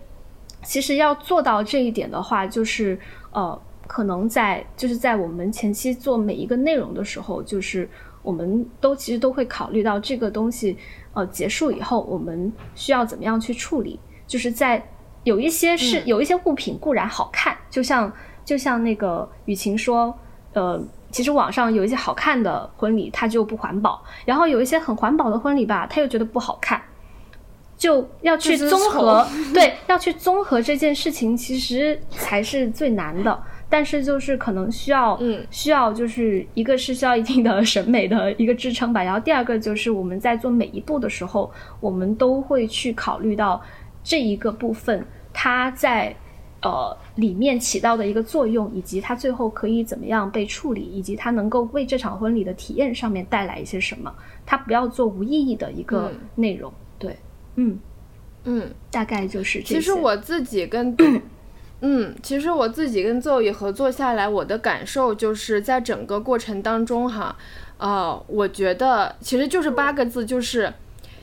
S1: 其实要做到这一点的话，就是呃，可能在就是在我们前期做每一个内容的时候，就是我们都其实都会考虑到这个东西呃结束以后，我们需要怎么样去处理。就是在有一些是有一些物品固然好看，就像就像那个雨晴说，呃。其实网上有一些好看的婚礼，它就不环保；然后有一些很环保的婚礼吧，他又觉得不好看，就要去综合。对，要去综合这件事情，其实才是最难的。但是就是可能需要，
S2: 嗯，
S1: 需要就是一个是需要一定的审美的一个支撑吧。然后第二个就是我们在做每一步的时候，我们都会去考虑到这一个部分，它在。呃，里面起到的一个作用，以及它最后可以怎么样被处理，以及它能够为这场婚礼的体验上面带来一些什么，它不要做无意义的一个内容。对，嗯
S2: 嗯，
S1: 大概就是这
S2: 其实我自己跟，嗯，其实我自己跟邹宇合作下来，我的感受就是在整个过程当中哈，呃，我觉得其实就是八个字，就是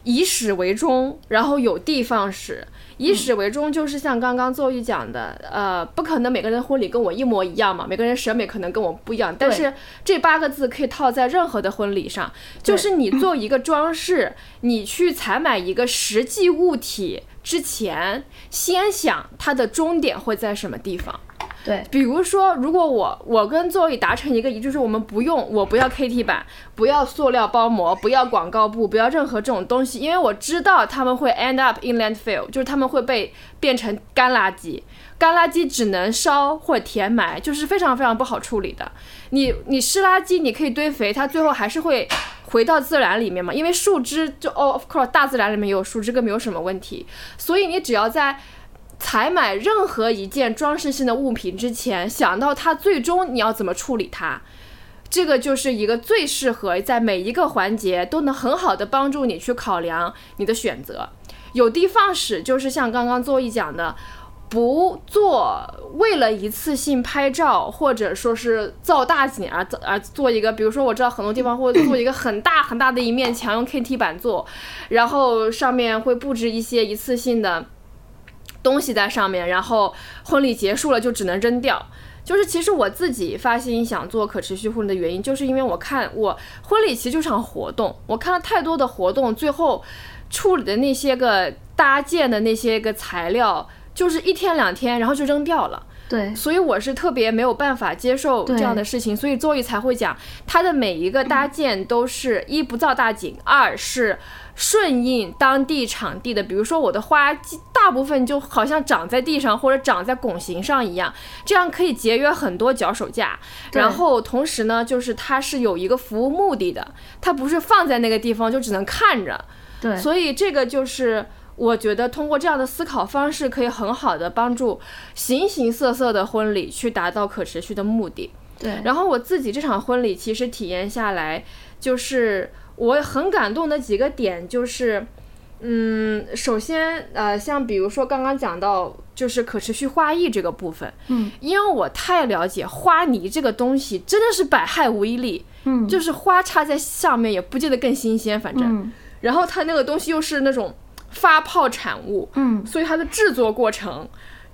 S2: 以始为终，然后有的放矢。以始为终，就是像刚刚邹玉讲的，呃，不可能每个人婚礼跟我一模一样嘛，每个人审美可能跟我不一样。但是这八个字可以套在任何的婚礼上，就是你做一个装饰，你去采买一个实际物体之前，先想它的终点会在什么地方。
S1: 对，
S2: 比如说，如果我我跟座椅达成一个，就是我们不用，我不要 KT 板，不要塑料包膜，不要广告布，不要任何这种东西，因为我知道他们会 end up in landfill，就是他们会被变成干垃圾，干垃圾只能烧或填埋，就是非常非常不好处理的。你你湿垃圾你可以堆肥，它最后还是会回到自然里面嘛，因为树枝就 of course 大自然里面有树枝，根本没有什么问题，所以你只要在。采买任何一件装饰性的物品之前，想到它最终你要怎么处理它，这个就是一个最适合在每一个环节都能很好的帮助你去考量你的选择。有的放矢就是像刚刚作义讲的，不做为了一次性拍照或者说是造大景而而做一个，比如说我知道很多地方会做一个很大很大的一面墙用 KT 板做，然后上面会布置一些一次性的。东西在上面，然后婚礼结束了就只能扔掉。就是其实我自己发心想做可持续婚礼的原因，就是因为我看我婚礼其实就场活动，我看了太多的活动，最后处理的那些个搭建的那些个材料，就是一天两天，然后就扔掉了。
S1: 对，
S2: 所以我是特别没有办法接受这样的事情，所以周易才会讲，它的每一个搭建都是一不造大景，二是。顺应当地场地的，比如说我的花，大部分就好像长在地上或者长在拱形上一样，这样可以节约很多脚手架。然后同时呢，就是它是有一个服务目的的，它不是放在那个地方就只能看着。
S1: 对，
S2: 所以这个就是我觉得通过这样的思考方式，可以很好的帮助形形色色的婚礼去达到可持续的目的。
S1: 对，
S2: 然后我自己这场婚礼其实体验下来就是。我很感动的几个点就是，嗯，首先，呃，像比如说刚刚讲到就是可持续花艺这个部分，
S1: 嗯，
S2: 因为我太了解花泥这个东西真的是百害无一利，
S1: 嗯，
S2: 就是花插在上面也不见得更新鲜，反正，然后它那个东西又是那种发泡产物，
S1: 嗯，
S2: 所以它的制作过程。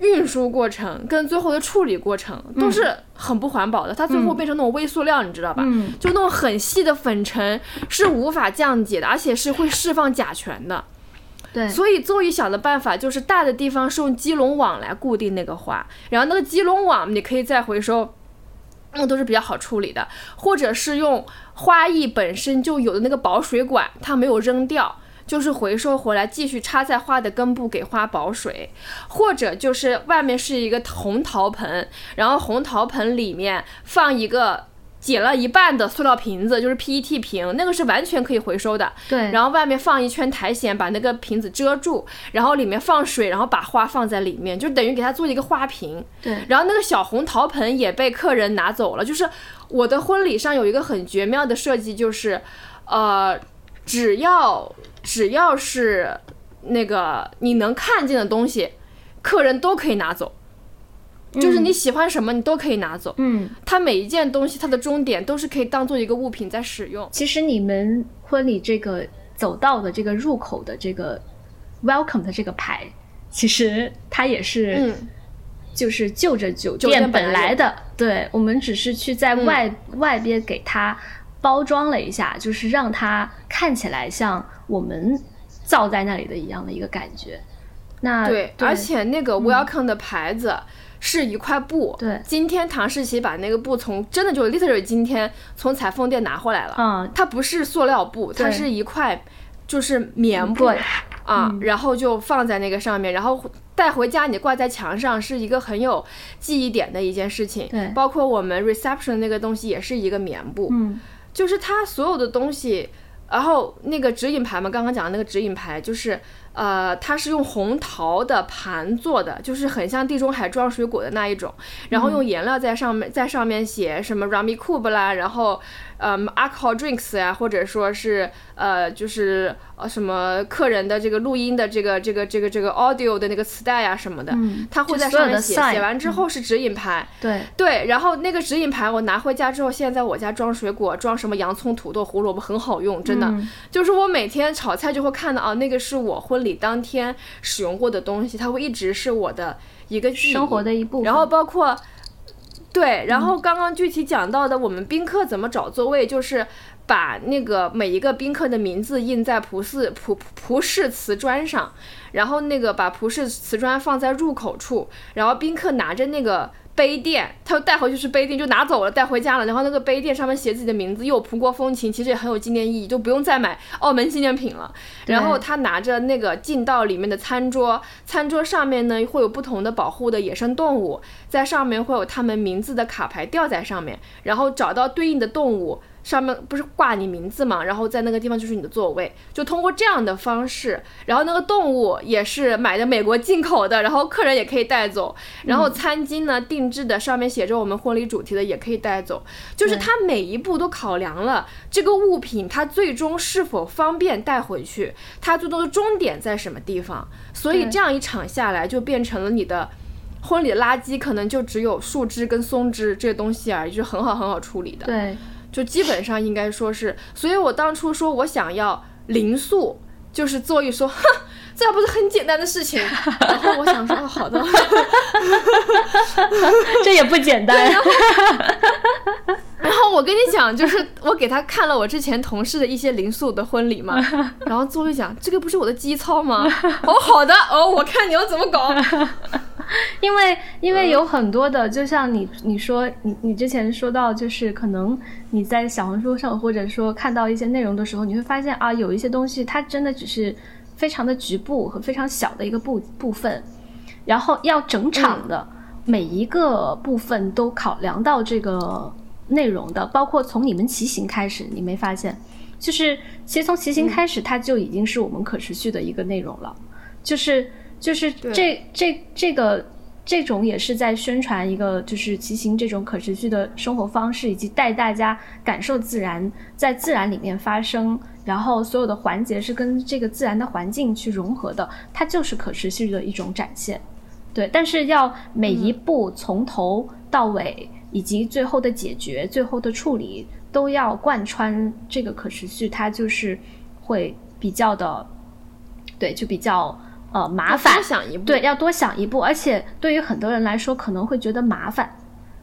S2: 运输过程跟最后的处理过程都是很不环保的，它最后变成那种微塑料，你知道吧？
S1: 嗯，
S2: 就那种很细的粉尘是无法降解的，而且是会释放甲醛的。
S1: 对，
S2: 所以邹宇想的办法就是大的地方是用鸡笼网来固定那个花，然后那个鸡笼网你可以再回收，那都是比较好处理的，或者是用花艺本身就有的那个保水管，它没有扔掉。就是回收回来继续插在花的根部给花保水，或者就是外面是一个红陶盆，然后红陶盆里面放一个剪了一半的塑料瓶子，就是 PET 瓶，那个是完全可以回收的。
S1: 对，
S2: 然后外面放一圈苔藓，把那个瓶子遮住，然后里面放水，然后把花放在里面，就等于给它做一个花瓶。
S1: 对，
S2: 然后那个小红陶盆也被客人拿走了。就是我的婚礼上有一个很绝妙的设计，就是呃，只要。只要是那个你能看见的东西，客人都可以拿走。就是你喜欢什么，你都可以拿走。
S1: 嗯，
S2: 它每一件东西，它的终点都是可以当做一个物品在使用。
S1: 其实你们婚礼这个走道的这个入口的这个 welcome 的这个牌，其实它也是，就是就着酒店本来的。对，我们只是去在外外边给它。包装了一下，就是让它看起来像我们造在那里的一样的一个感觉。那
S2: 对，而且那个 Welcome 的牌子是一块布。
S1: 对，
S2: 今天唐世奇把那个布从真的就 literally 今天从裁缝店拿回来了。
S1: 嗯，
S2: 它不是塑料布，它是一块就是棉布啊，然后就放在那个上面，然后带回家你挂在墙上是一个很有记忆点的一件事情。
S1: 对，
S2: 包括我们 reception 那个东西也是一个棉布。
S1: 嗯。
S2: 就是它所有的东西，然后那个指引牌嘛，刚刚讲的那个指引牌，就是呃，它是用红陶的盘做的，就是很像地中海装水果的那一种，然后用颜料在上面在上面写什么 Rami Kub 啦，然后。嗯，alcohol drinks 呀，或者说是呃，就是呃什么客人的这个录音的这个这个这个这个 audio 的那个磁带呀什么的，他会在上面写，写完之后是指引牌，
S1: 对。
S2: 对，然后那个指引牌我拿回家之后，现在在我家装水果，装什么洋葱、土豆、胡萝卜很好用，真的，就是我每天炒菜就会看到啊，那个是我婚礼当天使用过的东西，它会一直是我的一个
S1: 生活的一部分，
S2: 然后包括。对，然后刚刚具体讲到的，我们宾客怎么找座位，就是把那个每一个宾客的名字印在葡式葡葡式瓷砖上，然后那个把葡式瓷砖放在入口处，然后宾客拿着那个。杯垫，他带回去是杯垫，就拿走了，带回家了。然后那个杯垫上面写自己的名字，又有葡国风情，其实也很有纪念意义，就不用再买澳门纪念品了。然后他拿着那个进到里面的餐桌，餐桌上面呢会有不同的保护的野生动物，在上面会有他们名字的卡牌吊在上面，然后找到对应的动物。上面不是挂你名字嘛，然后在那个地方就是你的座位，就通过这样的方式，然后那个动物也是买的美国进口的，然后客人也可以带走，然后餐巾呢定制的，上面写着我们婚礼主题的也可以带走，就是它每一步都考量了这个物品它最终是否方便带回去，它最终的终点在什么地方，所以这样一场下来就变成了你的婚礼的垃圾可能就只有树枝跟松枝这些东西而已，就是很好很好处理的。
S1: 对。
S2: 就基本上应该说是，所以我当初说我想要零塑，就是做一说，哼，这不是很简单的事情。然后我想说，哦，好的，
S1: 这也不简单。
S2: 然后我跟你讲，就是我给他看了我之前同事的一些零塑的婚礼嘛，然后作为讲，这个不是我的基操吗？哦，好的，哦，我看你要怎么搞。
S1: 因为因为有很多的，就像你你说你你之前说到，就是可能你在小红书上或者说看到一些内容的时候，你会发现啊，有一些东西它真的只是非常的局部和非常小的一个部部分，然后要整场的每一个部分都考量到这个。内容的，包括从你们骑行开始，你没发现，就是其实从骑行开始，它就已经是我们可持续的一个内容了，就是就是这这这个这种也是在宣传一个就是骑行这种可持续的生活方式，以及带大家感受自然，在自然里面发生，然后所有的环节是跟这个自然的环境去融合的，它就是可持续的一种展现，对，但是要每一步从头到尾。以及最后的解决、最后的处理都要贯穿这个可持续，它就是会比较的，对，就比较呃麻烦，
S2: 多想一步，
S1: 对，要多想一步，而且对于很多人来说可能会觉得麻烦，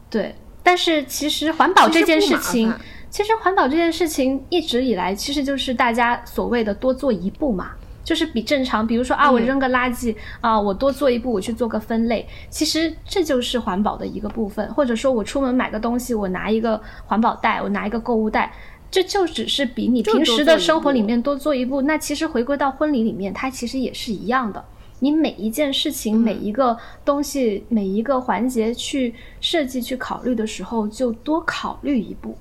S1: 对。但是其实环保这件事情，其实环保这件事情一直以来其实就是大家所谓的多做一步嘛。就是比正常，比如说啊，我扔个垃圾啊，我多做一步，我去做个分类，其实这就是环保的一个部分。或者说我出门买个东西，我拿一个环保袋，我拿一个购物袋，这就只是比你平时的生活里面多做一步。那其实回归到婚礼里面，它其实也是一样的。你每一件事情、每一个东西、每一个环节去设计、去考虑的时候，就多考虑一步，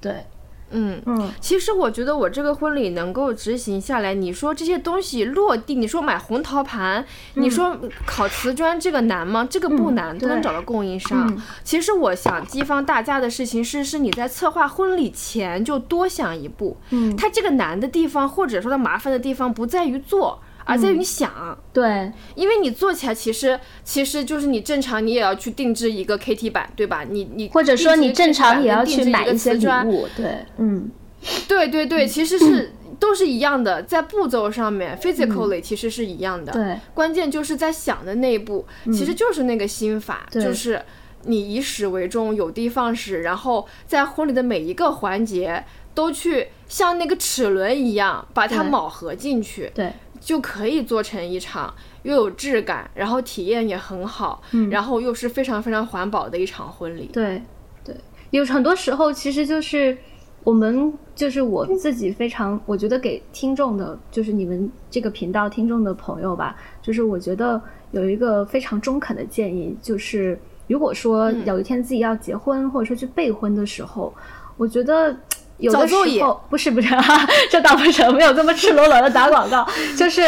S1: 对。
S2: 嗯嗯，其实我觉得我这个婚礼能够执行下来，你说这些东西落地，你说买红陶盘，你说烤瓷砖，这个难吗？这个不难，都能找到供应商。其实我想激发大家的事情是，是你在策划婚礼前就多想一步。嗯，它这个难的地方，或者说它麻烦的地方，不在于做。而在于想，
S1: 对，
S2: 因为你做起来其实其实就是你正常你也要去定制一个 KT 板，对吧？你你
S1: 或者说你正常也要去买
S2: 一
S1: 些礼物，对，嗯，
S2: 对对对，其实是都是一样的，在步骤上面，physically 其实是一样的，
S1: 对，
S2: 关键就是在想的那一步，其实就是那个心法，就是你以始为终，有的放矢，然后在婚礼的每一个环节都去像那个齿轮一样把它铆合进去，
S1: 对。
S2: 就可以做成一场又有质感，然后体验也很好，嗯，然后又是非常非常环保的一场婚礼。
S1: 对，对，有很多时候其实就是我们就是我自己非常，我觉得给听众的，就是你们这个频道听众的朋友吧，就是我觉得有一个非常中肯的建议，就是如果说有一天自己要结婚或者说去备婚的时候，我觉得。有的时候不是不是，这倒不是没有这么赤裸裸的打广告，就是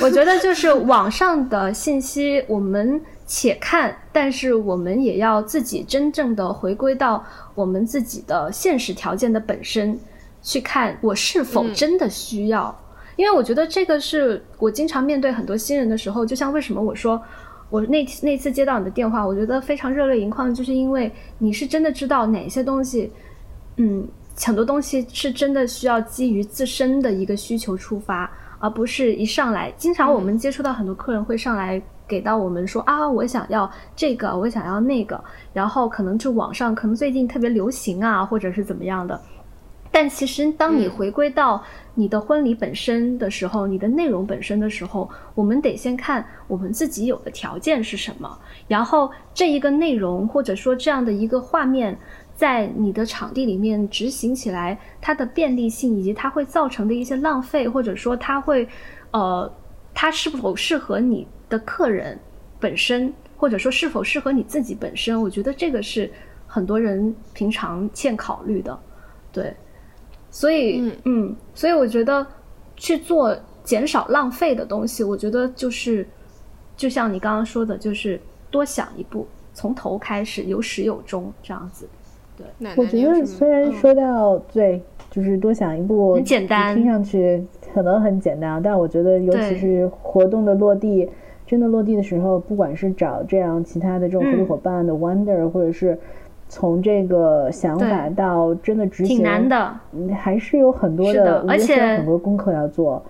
S1: 我觉得就是网上的信息我们且看，但是我们也要自己真正的回归到我们自己的现实条件的本身去看，我是否真的需要？因为我觉得这个是我经常面对很多新人的时候，就像为什么我说我那那次接到你的电话，我觉得非常热泪盈眶，就是因为你是真的知道哪些东西，嗯。很多东西是真的需要基于自身的一个需求出发，而不是一上来。经常我们接触到很多客人会上来给到我们说啊，我想要这个，我想要那个，然后可能就网上可能最近特别流行啊，或者是怎么样的。但其实当你回归到你的婚礼本身的时候，你的内容本身的时候，我们得先看我们自己有的条件是什么，然后这一个内容或者说这样的一个画面。在你的场地里面执行起来，它的便利性以及它会造成的一些浪费，或者说它会，呃，它是否适合你的客人本身，或者说是否适合你自己本身，我觉得这个是很多人平常欠考虑的，对，所以，嗯，所以我觉得去做减少浪费的东西，我觉得就是，就像你刚刚说的，就是多想一步，从头开始，有始有终，这样子。
S3: 我觉得虽然说到对，就是多想一步，
S1: 很简单，
S3: 听上去可能很简单，但我觉得尤其是活动的落地，真的落地的时候，不管是找这样其他的这种合作伙伴的 wonder，或者是从这个想法到真的执行，
S1: 挺难的，
S3: 还是有很多
S1: 的，而且
S3: 很多功课要做。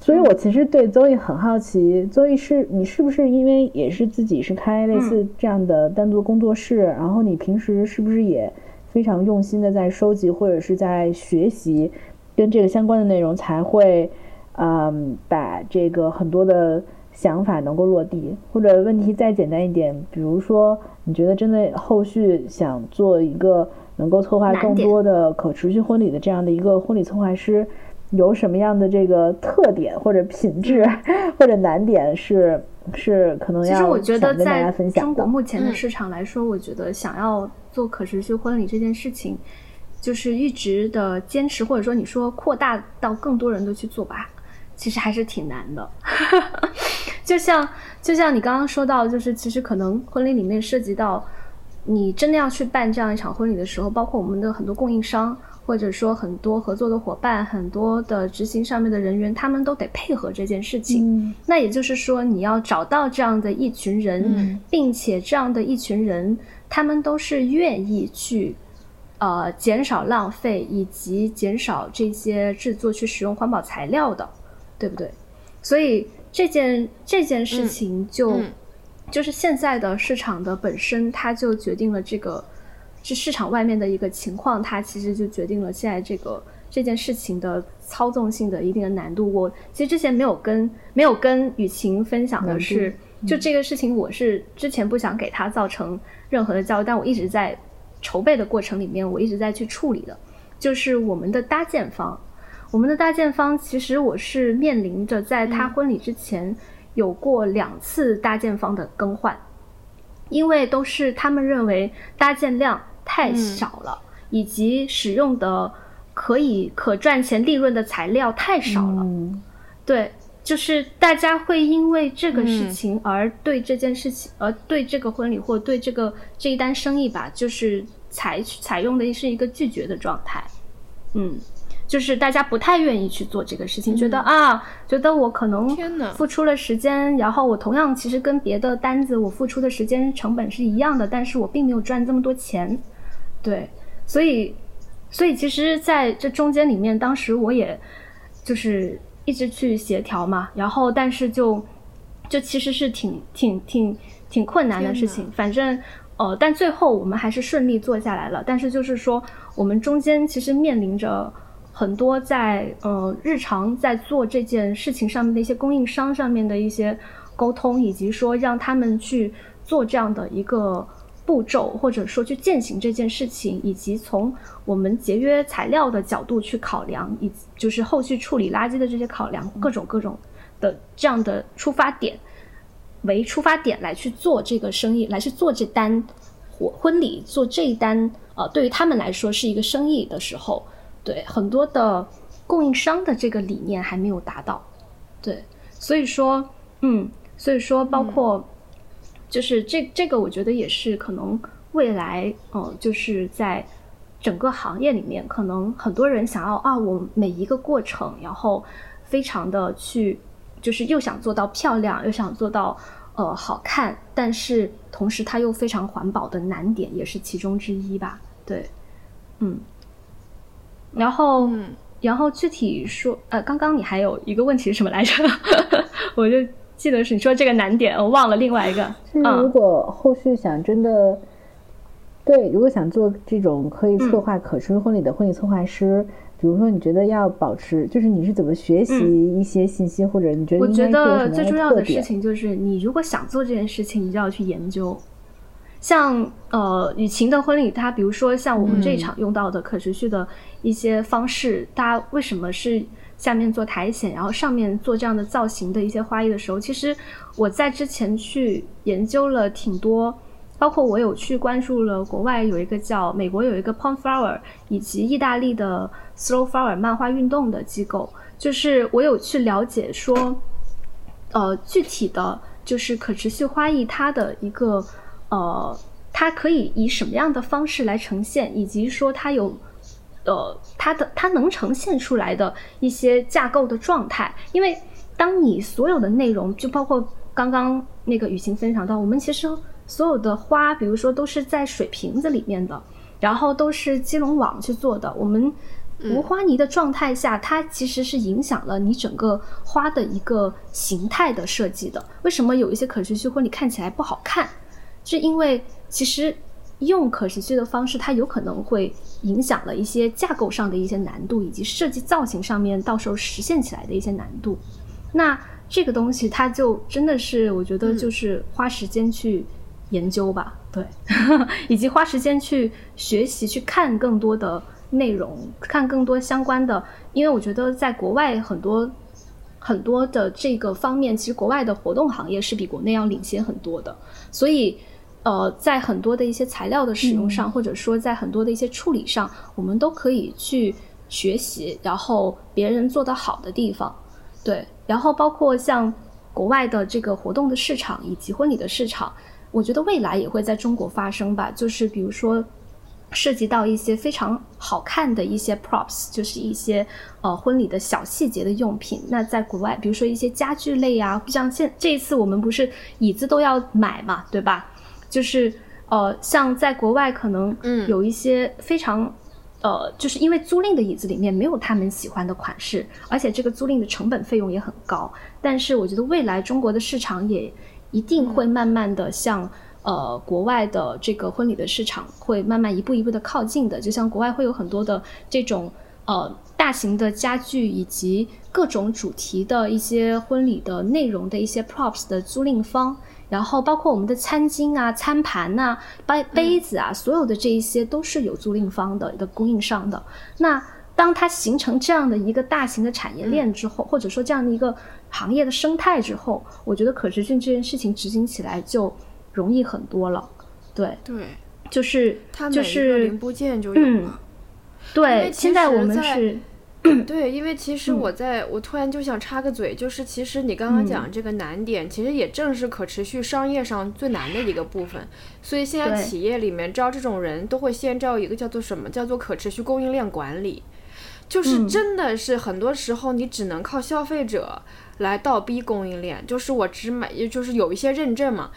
S3: 所以我其实对邹毅很好奇，邹毅是你是不是因为也是自己是开类似这样的单独工作室，然后你平时是不是也？非常用心的在收集或者是在学习跟这个相关的内容，才会，嗯，把这个很多的想法能够落地。或者问题再简单一点，比如说你觉得真的后续想做一个能够策划更多的可持续婚礼的这样的一个婚礼策划师，有什么样的这个特点或者品质 或者难点是是可能要
S1: 其实我觉得在
S3: 中
S1: 国目前的市场来说，我觉得想要。做可持续婚礼这件事情，就是一直的坚持，或者说你说扩大到更多人都去做吧，其实还是挺难的。就像就像你刚刚说到，就是其实可能婚礼里面涉及到你真的要去办这样一场婚礼的时候，包括我们的很多供应商，或者说很多合作的伙伴，很多的执行上面的人员，他们都得配合这件事情。那也就是说，你要找到这样的一群人，并且这样的一群人。他们都是愿意去，呃，减少浪费以及减少这些制作去使用环保材料的，对不对？所以这件这件事情就就是现在的市场的本身，它就决定了这个是市场外面的一个情况，它其实就决定了现在这个这件事情的操纵性的一定的难度。我其实之前没有跟没有跟雨晴分享的是，就这个事情，我是之前不想给他造成任何的教育，但我一直在筹备的过程里面，我一直在去处理的，就是我们的搭建方。我们的搭建方其实我是面临着在他婚礼之前有过两次搭建方的更换，因为都是他们认为搭建量太少了，以及使用的可以可赚钱利润的材料太少了。对，就是大家会因为这个事情而对这件事情，而对这个婚礼或对这个这一单生意吧，就是采采用的是一个拒绝的状态。嗯。就是大家不太愿意去做这个事情，觉得啊，觉得我可能付出了时间，然后我同样其实跟别的单子我付出的时间成本是一样的，但是我并没有赚这么多钱，对，所以，所以其实在这中间里面，当时我也就是一直去协调嘛，然后但是就就其实是挺挺挺挺困难的事情，反正呃，但最后我们还是顺利做下来了，但是就是说我们中间其实面临着。很多在呃日常在做这件事情上面的一些供应商上面的一些沟通，以及说让他们去做这样的一个步骤，或者说去践行这件事情，以及从我们节约材料的角度去考量，以就是后续处理垃圾的这些考量，各种各种的这样的出发点为出发点来去做这个生意，来去做这单婚婚礼，做这一单呃，对于他们来说是一个生意的时候。对很多的供应商的这个理念还没有达到，对，所以说，嗯，所以说包括就是这这个，我觉得也是可能未来，嗯，就是在整个行业里面，可能很多人想要啊，我每一个过程，然后非常的去，就是又想做到漂亮，又想做到呃好看，但是同时它又非常环保的难点，也是其中之一吧，对，嗯。然后，然后具体说，呃，刚刚你还有一个问题是什么来着？我就记得是你说这个难点，我忘了另外一个。
S3: 就是如果后续想真的，对，如果想做这种可以策划可持续婚礼的婚礼策划师，比如说你觉得要保持，就是你是怎么学习一些信息，或者你觉得
S1: 我觉得最重要的事情就是，你如果想做这件事情，你就要去研究。像呃雨晴的婚礼，它比如说像我们这一场用到的可持续的一些方式，大家为什么是下面做苔藓，然后上面做这样的造型的一些花艺的时候，其实我在之前去研究了挺多，包括我有去关注了国外有一个叫美国有一个 Pond Flower，以及意大利的 Slow Flower 漫画运动的机构，就是我有去了解说，呃具体的就是可持续花艺它的一个。呃，它可以以什么样的方式来呈现，以及说它有，呃，它的它能呈现出来的一些架构的状态。因为当你所有的内容，就包括刚刚那个雨晴分享到，我们其实所有的花，比如说都是在水瓶子里面的，然后都是基隆网去做的。我们无花泥的状态下，它其实是影响了你整个花的一个形态的设计的。为什么有一些可持续婚礼看起来不好看？是因为其实用可持续的方式，它有可能会影响了一些架构上的一些难度，以及设计造型上面到时候实现起来的一些难度。那这个东西，它就真的是我觉得就是花时间去研究吧，对，以及花时间去学习，去看更多的内容，看更多相关的。因为我觉得在国外很多很多的这个方面，其实国外的活动行业是比国内要领先很多的，所以。呃，在很多的一些材料的使用上，或者说在很多的一些处理上，我们都可以去学习，然后别人做得好的地方，对，然后包括像国外的这个活动的市场以及婚礼的市场，我觉得未来也会在中国发生吧。就是比如说涉及到一些非常好看的一些 props，就是一些呃婚礼的小细节的用品。那在国外，比如说一些家具类啊，像现这一次我们不是椅子都要买嘛，对吧？就是呃，像在国外可能有一些非常呃，就是因为租赁的椅子里面没有他们喜欢的款式，而且这个租赁的成本费用也很高。但是我觉得未来中国的市场也一定会慢慢的向呃国外的这个婚礼的市场会慢慢一步一步的靠近的。就像国外会有很多的这种呃大型的家具以及各种主题的一些婚礼的内容的一些 props 的租赁方。然后包括我们的餐巾啊、餐盘呐、杯杯子啊，所有的这一些都是有租赁方的一个供应商的。那当它形成这样的一个大型的产业链之后，或者说这样的一个行业的生态之后，我觉得可持续这件事情执行起来就容易很多了。对
S2: 对，
S1: 就是
S2: 它
S1: 就是
S2: 零部件就有了。
S1: 对，现在我们是。
S2: 对，因为其实我在我突然就想插个嘴，就是其实你刚刚讲这个难点，其实也正是可持续商业上最难的一个部分。所以现在企业里面招这种人都会先招一个叫做什么，叫做可持续供应链管理，就是真的是很多时候你只能靠消费者来倒逼供应链，就是我只买，也就是有一些认证嘛，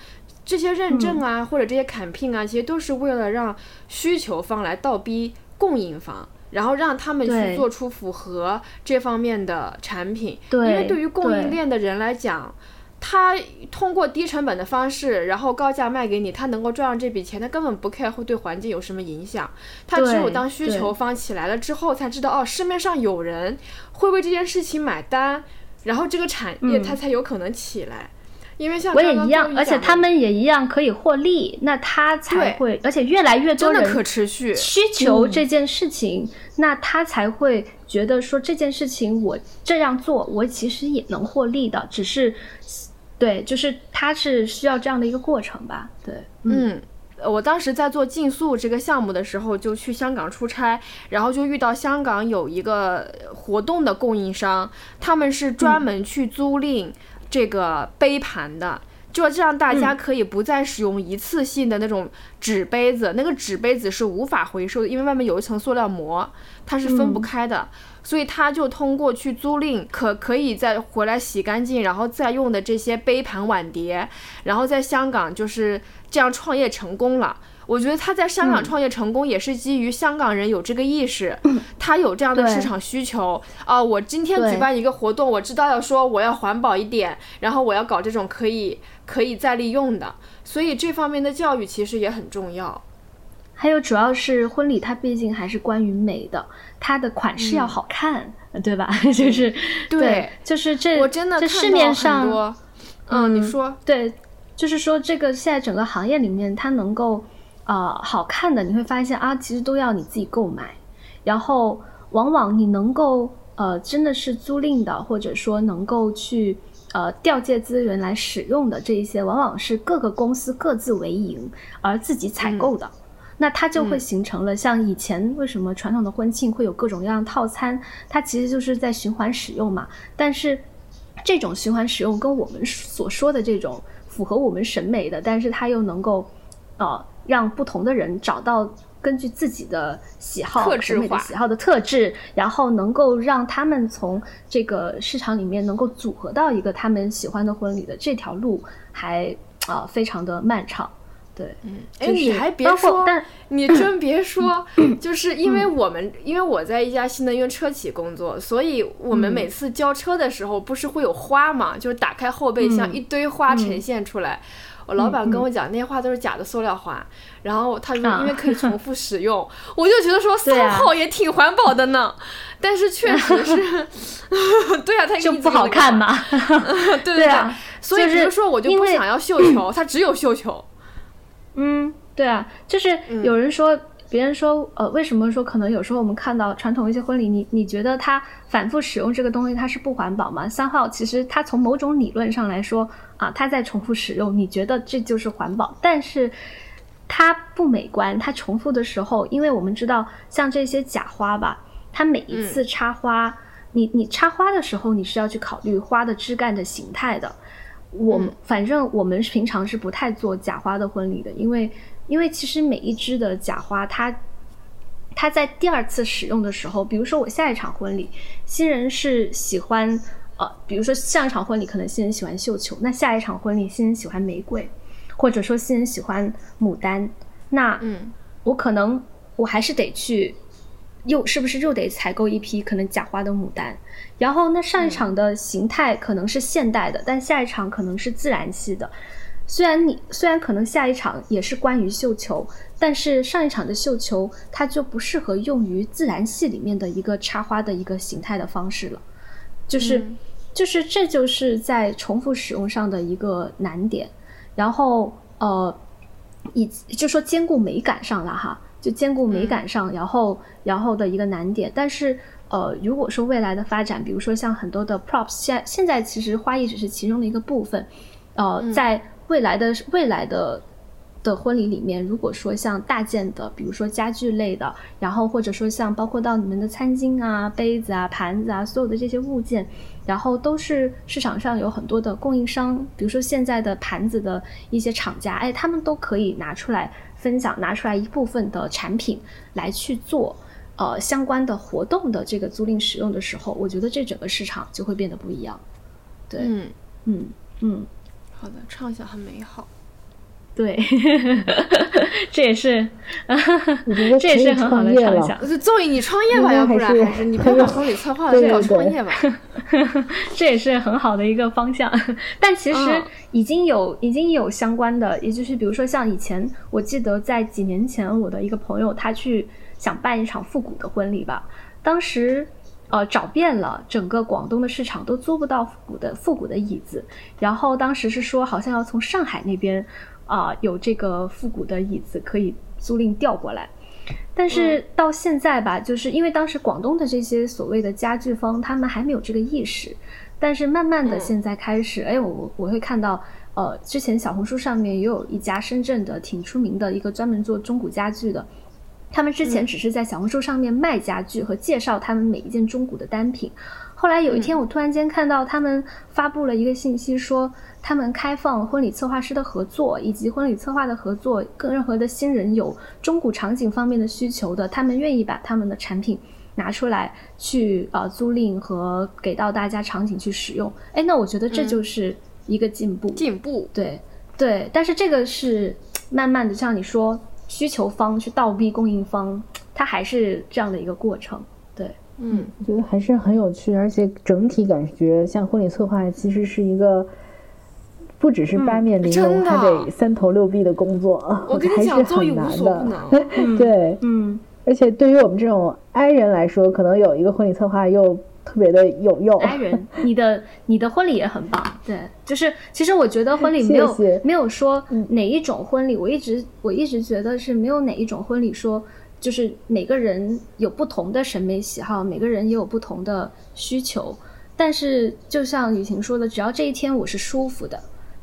S2: 这些认证啊或者这些砍聘啊，其实都是为了让需求方来倒逼供应方。然后让他们去做出符合这方面的产品，因为对于供应链的人来讲，他通过低成本的方式，然后高价卖给你，他能够赚到这笔钱，他根本不 care 会对环境有什么影响。他只有当需求方起来了之后，才知道哦，市面上有人会为这件事情买单，然后这个产业它才有可能起来。因为像
S1: 我也一样，而且他们也一样可以获利，那他才会，而且越来越多人
S2: 可持续
S1: 需求这件事情，那他才会觉得说这件事情我这样做，我其实也能获利的，只是对，就是他是需要这样的一个过程吧？对，
S2: 嗯，我当时在做竞速这个项目的时候，就去香港出差，然后就遇到香港有一个活动的供应商，他们是专门去租赁。这个杯盘的，就这样大家可以不再使用一次性的那种纸杯子，那个纸杯子是无法回收的，因为外面有一层塑料膜，它是分不开的，所以他就通过去租赁可可以再回来洗干净，然后再用的这些杯盘碗碟，然后在香港就是这样创业成功了。我觉得他在香港创业成功，也是基于香港人有这个意识，他有这样的市场需求啊。我今天举办一个活动，我知道要说我要环保一点，然后我要搞这种可以可以再利用的，所以这方面的教育其实也很重要。
S1: 还有主要是婚礼，它毕竟还是关于美的，它的款式要好看，对吧？就是对，就是这
S2: 我真的
S1: 这市面上，
S2: 嗯，你说
S1: 对，就是说这个现在整个行业里面，它能够。呃，好看的你会发现啊，其实都要你自己购买，然后往往你能够呃，真的是租赁的，或者说能够去呃调借资源来使用的这一些，往往是各个公司各自为营而自己采购的，那它就会形成了像以前为什么传统的婚庆会有各种各样的套餐，它其实就是在循环使用嘛。但是这种循环使用跟我们所说的这种符合我们审美的，但是它又能够呃。让不同的人找到根据自己的喜好、特美的喜好的特质，然后能够让他们从这个市场里面能够组合到一个他们喜欢的婚礼的这条路，还啊非常的漫长。对，
S2: 嗯，哎，你还别说，但你真 别说，就是因为我们，因为我在一家新能源车企工作，所以我们每次交车的时候，不是会有花嘛？就是打开后备箱，一堆花呈现出来。我老板跟我讲，那些花都是假的塑料花，然后他说因为可以重复使用，我就觉得说三号也挺环保的呢。但是确实是，对啊，它
S1: 就不好看嘛。
S2: 对对对，所以比如说我就不想要绣球，它只有绣球。
S1: 嗯，对啊，就是有人说。别人说，呃，为什么说可能有时候我们看到传统一些婚礼，你你觉得它反复使用这个东西，它是不环保吗？三号其实它从某种理论上来说啊，它在重复使用，你觉得这就是环保，但是它不美观。它重复的时候，因为我们知道像这些假花吧，它每一次插花，你你插花的时候，你是要去考虑花的枝干的形态的。我反正我们平常是不太做假花的婚礼的，因为。因为其实每一支的假花，它它在第二次使用的时候，比如说我下一场婚礼，新人是喜欢呃，比如说上一场婚礼可能新人喜欢绣球，那下一场婚礼新人喜欢玫瑰，或者说新人喜欢牡丹，那嗯，我可能我还是得去又是不是又得采购一批可能假花的牡丹？然后那上一场的形态可能是现代的，但下一场可能是自然系的。虽然你虽然可能下一场也是关于绣球，但是上一场的绣球它就不适合用于自然系里面的一个插花的一个形态的方式了。就是就是这就是在重复使用上的一个难点。然后呃，以就说兼顾美感上了哈。就兼顾美感上，然后然后的一个难点。但是，呃，如果说未来的发展，比如说像很多的 props，现现在其实花艺只是其中的一个部分。呃，在未来的未来的的婚礼里面，如果说像大件的，比如说家具类的，然后或者说像包括到你们的餐巾啊、杯子啊、盘子啊，所有的这些物件，然后都是市场上有很多的供应商，比如说现在的盘子的一些厂家，哎，他们都可以拿出来。分享拿出来一部分的产品来去做，呃相关的活动的这个租赁使用的时候，我觉得这整个市场就会变得不一样。对，
S2: 嗯
S1: 嗯嗯，
S2: 好的，畅想很美好。
S1: 对，这也是，这也是很好的畅想。
S2: 周宇，你创业吧，要不然还是你不要婚礼策划了，搞创业吧。
S1: 这也是很好的一个方向。但其实已经有已经有相关的，也就是比如说像以前，我记得在几年前，我的一个朋友他去想办一场复古的婚礼吧，当时。呃，找遍了整个广东的市场，都租不到复古的复古的椅子。然后当时是说，好像要从上海那边啊有这个复古的椅子可以租赁调过来。但是到现在吧，就是因为当时广东的这些所谓的家具方，他们还没有这个意识。但是慢慢的现在开始，哎，我我会看到，呃，之前小红书上面也有一家深圳的挺出名的一个专门做中古家具的。他们之前只是在小红书上面卖家具和介绍他们每一件中古的单品，后来有一天我突然间看到他们发布了一个信息，说他们开放婚礼策划师的合作以及婚礼策划的合作，跟任何的新人有中古场景方面的需求的，他们愿意把他们的产品拿出来去呃租赁和给到大家场景去使用。哎，那我觉得这就是一个进步，
S2: 进步，
S1: 对对，但是这个是慢慢的，像你说。需求方去倒逼供应方，它还是这样的一个过程。对，
S2: 嗯，
S3: 我觉得还是很有趣，而且整体感觉像婚礼策划其实是一个不只是八面玲珑，还得三头六臂的工作，
S2: 我跟
S3: 你
S2: 讲，做一无所不能。
S3: 对，
S1: 嗯，
S3: 而且对于我们这种 I 人来说，可能有一个婚礼策划又。特别的有用，
S1: 爱人，你的你的婚礼也很棒，对，就是其实我觉得婚礼没有没有说哪一种婚礼，我一直我一直觉得是没有哪一种婚礼说就是每个人有不同的审美喜好，每个人也有不同的需求，但是就像雨晴说的，只要这一天我是舒服的，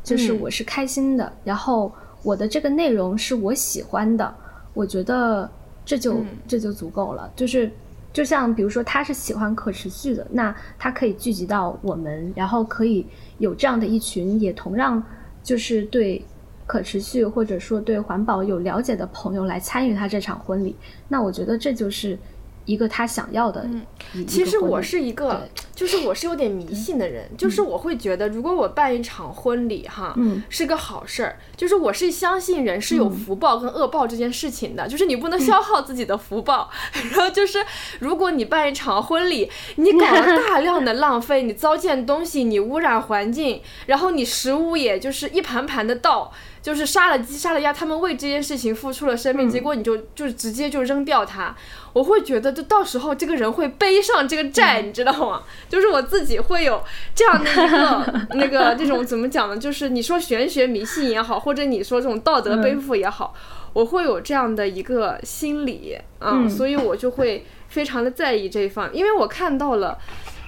S1: 就是我是开心的，然后我的这个内容是我喜欢的，我觉得这就这就足够了，就是。就像比如说他是喜欢可持续的，那他可以聚集到我们，然后可以有这样的一群也同样就是对可持续或者说对环保有了解的朋友来参与他这场婚礼，那我觉得这就是。一个他想要的，
S2: 嗯，其实我是一个，就是我是有点迷信的人，就是我会觉得，如果我办一场婚礼，哈，
S1: 嗯，
S2: 是个好事儿，就是我是相信人是有福报跟恶报这件事情的，就是你不能消耗自己的福报，然后就是如果你办一场婚礼，你搞了大量的浪费，你糟践东西，你污染环境，然后你食物也就是一盘盘的倒。就是杀了鸡杀了鸭，他们为这件事情付出了生命，结果你就就直接就扔掉它，我会觉得，就到时候这个人会背上这个债，你知道吗？就是我自己会有这样的一个 那个这种怎么讲呢？就是你说玄学迷信也好，或者你说这种道德背负也好，我会有这样的一个心理啊，所以我就会非常的在意这一方，因为我看到了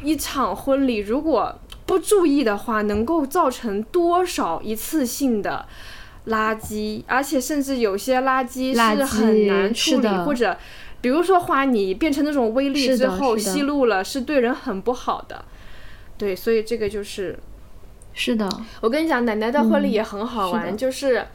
S2: 一场婚礼，如果不注意的话，能够造成多少一次性的。垃圾，而且甚至有些垃圾是很难处理，或者，比如说花泥变成那种微粒之后吸入了，是对人很不好的。对，所以这个就是，
S1: 是的。
S2: 我跟你讲，奶奶的婚礼也很好玩，就是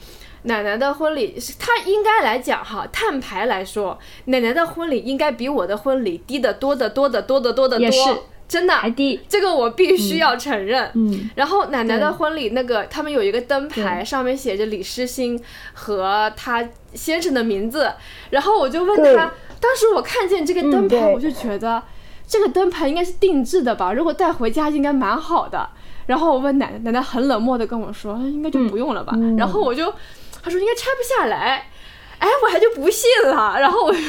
S2: 奶奶的婚礼，她应该来讲哈，碳排来说，奶奶的婚礼应该比我的婚礼低得多得多得多得多得多。真的
S1: 还低，
S2: 这个我必须要承认。
S1: 嗯，
S2: 然后奶奶的婚礼那个，他们有一个灯牌，上面写着李诗欣和她先生的名字。然后我就问他，当时我看见这个灯牌，我就觉得这个灯牌应该是定制的吧？如果带回家应该蛮好的。然后我问奶奶，奶奶很冷漠的跟我说，应该就不用了吧。然后我就，她说应该拆不下来。哎，我还就不信了。然后我就。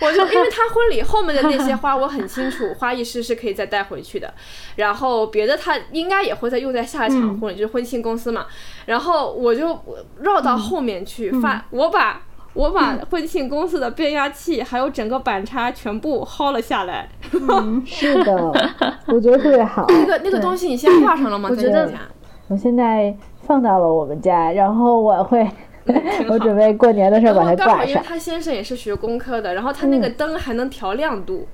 S2: 我就因为他婚礼后面的那些花我很清楚，花艺师是可以再带回去的，然后别的他应该也会再用在下一场婚礼，就是婚庆公司嘛。然后我就绕到后面去发，我把我把婚庆公司的变压器还有整个板插全部薅了下来。
S3: 是的，我觉得特别好。
S2: 那个那个东西你先挂上了吗？
S1: 我觉得
S3: 我现在放到了我们家，然后我会。我准备过年的时候把它挂上。
S2: 因为他先生也是学工科的，然后他那个灯还能调亮度，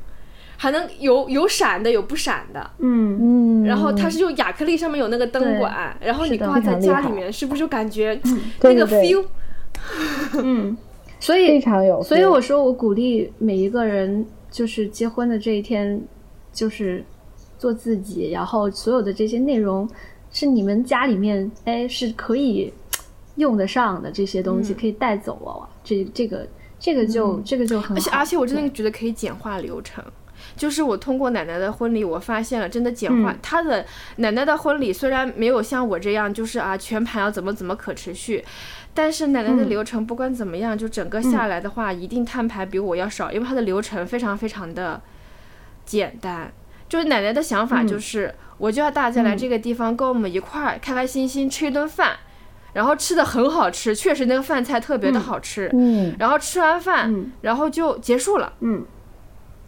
S2: 还能有有闪的，有不闪的。
S1: 嗯
S3: 嗯。
S2: 然后它是用亚克力，上面有那个灯管，然后你挂在家里面，是不是就感觉那个 feel？
S1: 嗯，所以
S3: 非常有。
S1: 所以我说，我鼓励每一个人，就是结婚的这一天，就是做自己，然后所有的这些内容是你们家里面，哎，是可以。用得上的这些东西可以带走哦，这这个这个就这个就很好。
S2: 而且而且我真的觉得可以简化流程，就是我通过奶奶的婚礼，我发现了真的简化。她的奶奶的婚礼虽然没有像我这样，就是啊全盘要怎么怎么可持续，但是奶奶的流程不管怎么样，就整个下来的话，一定碳排比我要少，因为她的流程非常非常的简单。就是奶奶的想法就是，我就要大家来这个地方跟我们一块儿开开心心吃一顿饭。然后吃的很好吃，确实那个饭菜特别的好吃。
S3: 嗯，
S2: 然后吃完饭，然后就结束了。
S1: 嗯，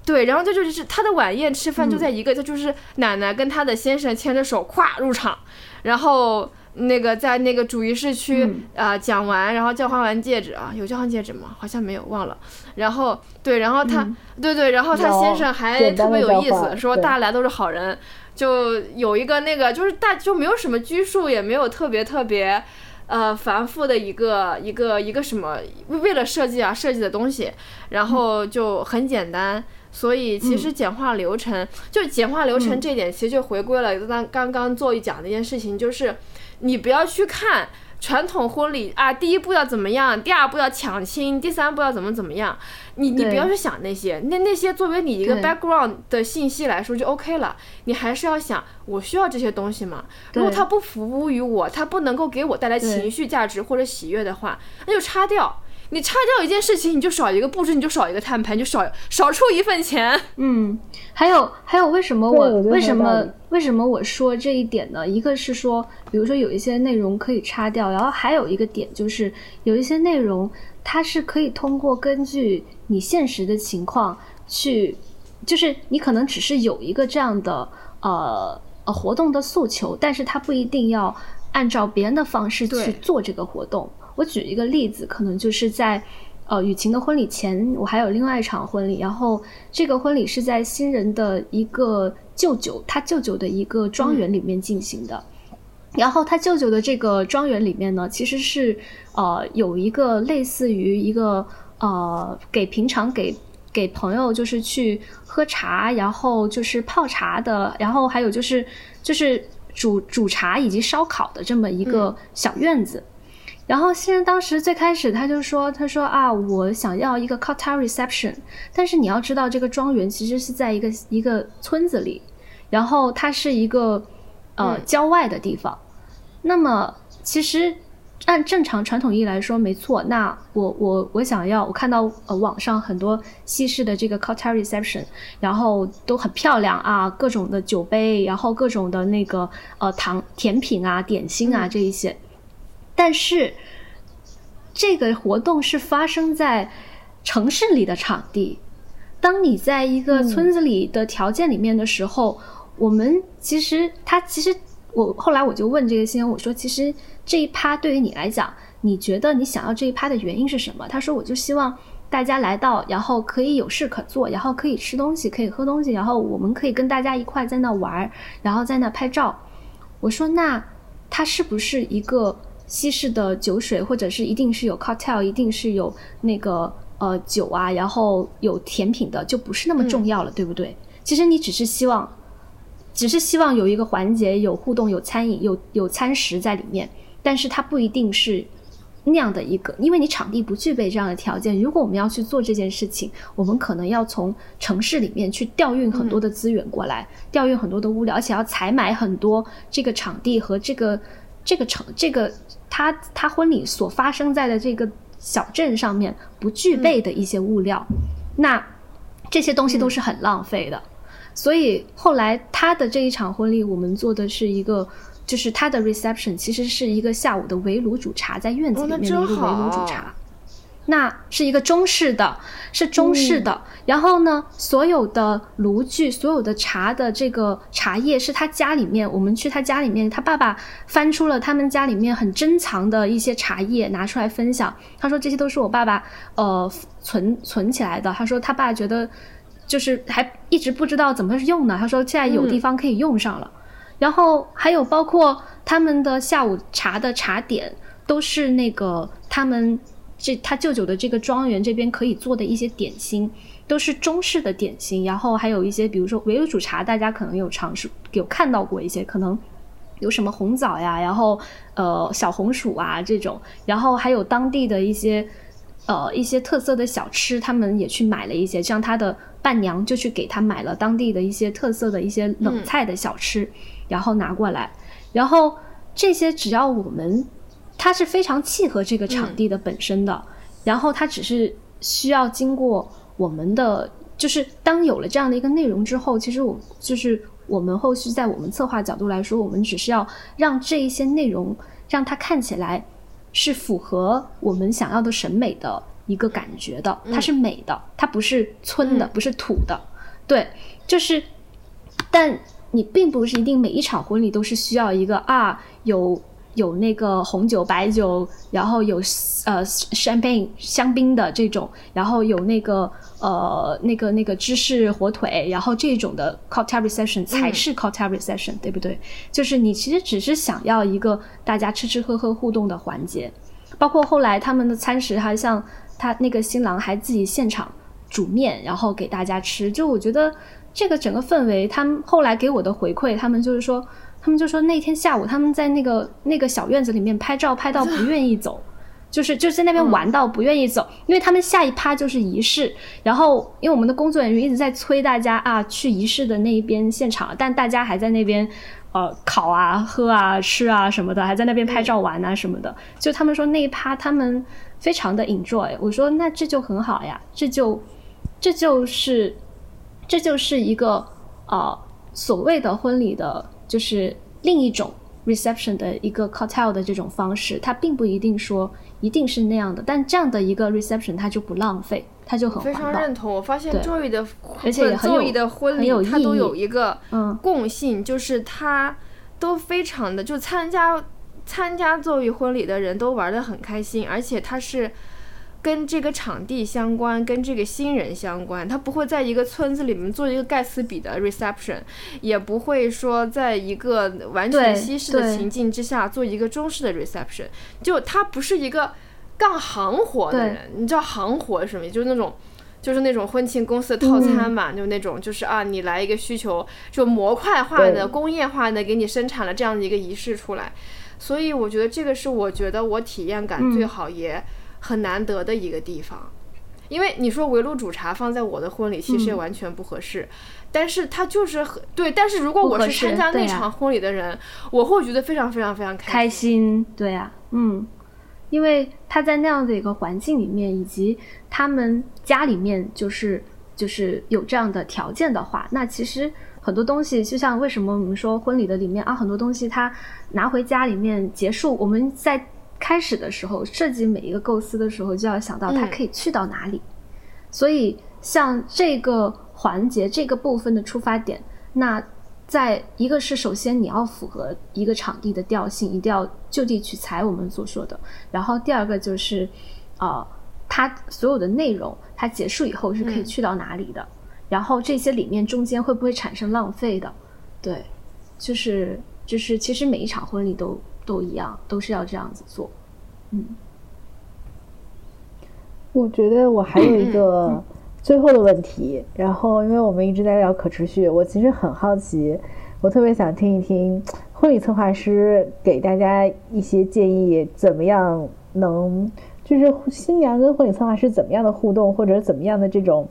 S2: 对，然后这就是他的晚宴吃饭就在一个，这就是奶奶跟他的先生牵着手咵入场，然后那个在那个主仪式区啊讲完，然后交换完戒指啊，有交换戒指吗？好像没有，忘了。然后对，然后他对对，然后他先生还特别有意思，说大家来都是好人，就有一个那个就是大就没有什么拘束，也没有特别特别。呃，繁复的一个一个一个什么？为了设计啊，设计的东西，然后就很简单。所以其实简化流程，就简化流程这点，其实就回归了刚刚刚做一讲的一件事情，就是你不要去看。传统婚礼啊，第一步要怎么样？第二步要抢亲，第三步要怎么怎么样？你你不要去想那些，那那些作为你一个 background 的信息来说就 OK 了。你还是要想，我需要这些东西吗？如果它不服务于我，它不能够给我带来情绪价值或者喜悦的话，那就擦掉。你拆掉一件事情，你就少一个布置，你就少一个摊牌，你，就少少出一份钱。
S1: 嗯，还有还有，为什么我为什么为什么我说这一点呢？一个是说，比如说有一些内容可以擦掉，然后还有一个点就是有一些内容它是可以通过根据你现实的情况去，就是你可能只是有一个这样的呃呃活动的诉求，但是它不一定要按照别人的方式去做这个活动。我举一个例子，可能就是在，呃，雨晴的婚礼前，我还有另外一场婚礼，然后这个婚礼是在新人的一个舅舅他舅舅的一个庄园里面进行的，然后他舅舅的这个庄园里面呢，其实是呃有一个类似于一个呃给平常给给朋友就是去喝茶，然后就是泡茶的，然后还有就是就是煮煮茶以及烧烤的这么一个小院子。然后新人当时最开始他就说：“他说啊，我想要一个 cocktail reception，但是你要知道，这个庄园其实是在一个一个村子里，然后它是一个呃郊外的地方。那么其实按正常传统意义来说，没错。那我我我想要，我看到呃网上很多西式的这个 cocktail reception，然后都很漂亮啊，各种的酒杯，然后各种的那个呃糖甜品啊、点心啊这一些。”但是，这个活动是发生在城市里的场地。当你在一个村子里的条件里面的时候，我们其实他其实我后来我就问这个新人，我说：“其实这一趴对于你来讲，你觉得你想要这一趴的原因是什么？”他说：“我就希望大家来到，然后可以有事可做，然后可以吃东西，可以喝东西，然后我们可以跟大家一块在那玩，然后在那拍照。”我说：“那它是不是一个？”西式的酒水，或者是一定是有 cocktail，一定是有那个呃酒啊，然后有甜品的，就不是那么重要了，对不对？其实你只是希望只是希望有一个环节有互动、有餐饮、有有餐食在里面，但是它不一定是那样的一个，因为你场地不具备这样的条件。如果我们要去做这件事情，我们可能要从城市里面去调运很多的资源过来，调运很多的物料，而且要采买很多这个场地和这个这个城这个他他婚礼所发生在的这个小镇上面不具备的一些物料，那这些东西都是很浪费的。所以后来他的这一场婚礼，我们做的是一个，就是他的 reception 其实是一个下午的围炉煮茶，在院子里面的一个围炉煮茶。那是一个中式的，是中式的。然后呢，所有的炉具、所有的茶的这个茶叶，是他家里面，我们去他家里面，他爸爸翻出了他们家里面很珍藏的一些茶叶，拿出来分享。他说这些都是我爸爸呃存存起来的。他说他爸觉得。就是还一直不知道怎么用呢。他说现在有地方可以用上了，然后还有包括他们的下午茶的茶点，都是那个他们这他舅舅的这个庄园这边可以做的一些点心，都是中式的点心。然后还有一些，比如说围炉煮茶，大家可能有尝试有看到过一些，可能有什么红枣呀，然后呃小红薯啊这种，然后还有当地的一些呃一些特色的小吃，他们也去买了一些，像他的。伴娘就去给他买了当地的一些特色的一些冷菜的小吃，然后拿过来，然后这些只要我们，它是非常契合这个场地的本身的，然后它只是需要经过我们的，就是当有了这样的一个内容之后，其实我就是我们后续在我们策划角度来说，我们只是要让这一些内容让它看起来是符合我们想要的审美的。一个感觉的，它是美的，它不是村的，不是土的，对，就是，但你并不是一定每一场婚礼都是需要一个啊，有有那个红酒、白酒，然后有呃 champagne 香槟的这种，然后有那个呃那个那个芝士火腿，然后这种的 cocktail reception 才是 cocktail reception，对不对？就是你其实只是想要一个大家吃吃喝喝互动的环节，包括后来他们的餐食还像。他那个新郎还自己现场煮面，然后给大家吃。就我觉得这个整个氛围，他们后来给我的回馈，他们就是说，他们就说那天下午他们在那个那个小院子里面拍照，拍到不愿意走，就是就在那边玩到不愿意走，因为他们下一趴就是仪式。然后因为我们的工作人员一直在催大家啊去仪式的那一边现场，但大家还在那边呃烤啊、喝啊、吃啊什么的，还在那边拍照玩啊什么的。就他们说那一趴他们。非常的 enjoy，我说那这就很好呀，这就这就是这就是一个呃所谓的婚礼的，就是另一种 reception 的一个 cocktail 的这种方式，它并不一定说一定是那样的，但这样的一个 reception 它就不浪费，它就很
S2: 非常认同。我发现 Joy 的
S1: 而且很有
S2: 的婚礼，它都有一个共性，就是它都非常的就参加。参加 Joy 婚礼的人都玩的很开心，而且他是跟这个场地相关，跟这个新人相关。他不会在一个村子里面做一个盖茨比的 reception，也不会说在一个完全西式的情境之下做一个中式的 reception。就他不是一个干行活的人，你知道行活是什么？就是那种，就是那种婚庆公司的套餐嘛，就那种，就是啊，你来一个需求，就模块化的、工业化的给你生产了这样的一个仪式出来。所以我觉得这个是我觉得我体验感最好也很难得的一个地方，因为你说围炉煮茶放在我的婚礼其实也完全不合适，但是它就是很对。但是如果我是参加那场婚礼的人，我会觉得非常非常非常
S1: 开心。对啊，嗯，因为他在那样的一个环境里面，以及他们家里面就是就是有这样的条件的话，那其实。很多东西就像为什么我们说婚礼的里面啊，很多东西他拿回家里面结束。我们在开始的时候设计每一个构思的时候，就要想到它可以去到哪里。所以像这个环节这个部分的出发点，那在一个是首先你要符合一个场地的调性，一定要就地取材，我们所说的。然后第二个就是呃，它所有的内容它结束以后是可以去到哪里的。然后这些里面中间会不会产生浪费的？对，就是就是，其实每一场婚礼都都一样，都是要这样子做。嗯，
S3: 我觉得我还有一个最后的问题。然后，因为我们一直在聊可持续，我其实很好奇，我特别想听一听婚礼策划师给大家一些建议，怎么样能就是新娘跟婚礼策划师怎么样的互动，或者怎么样的这种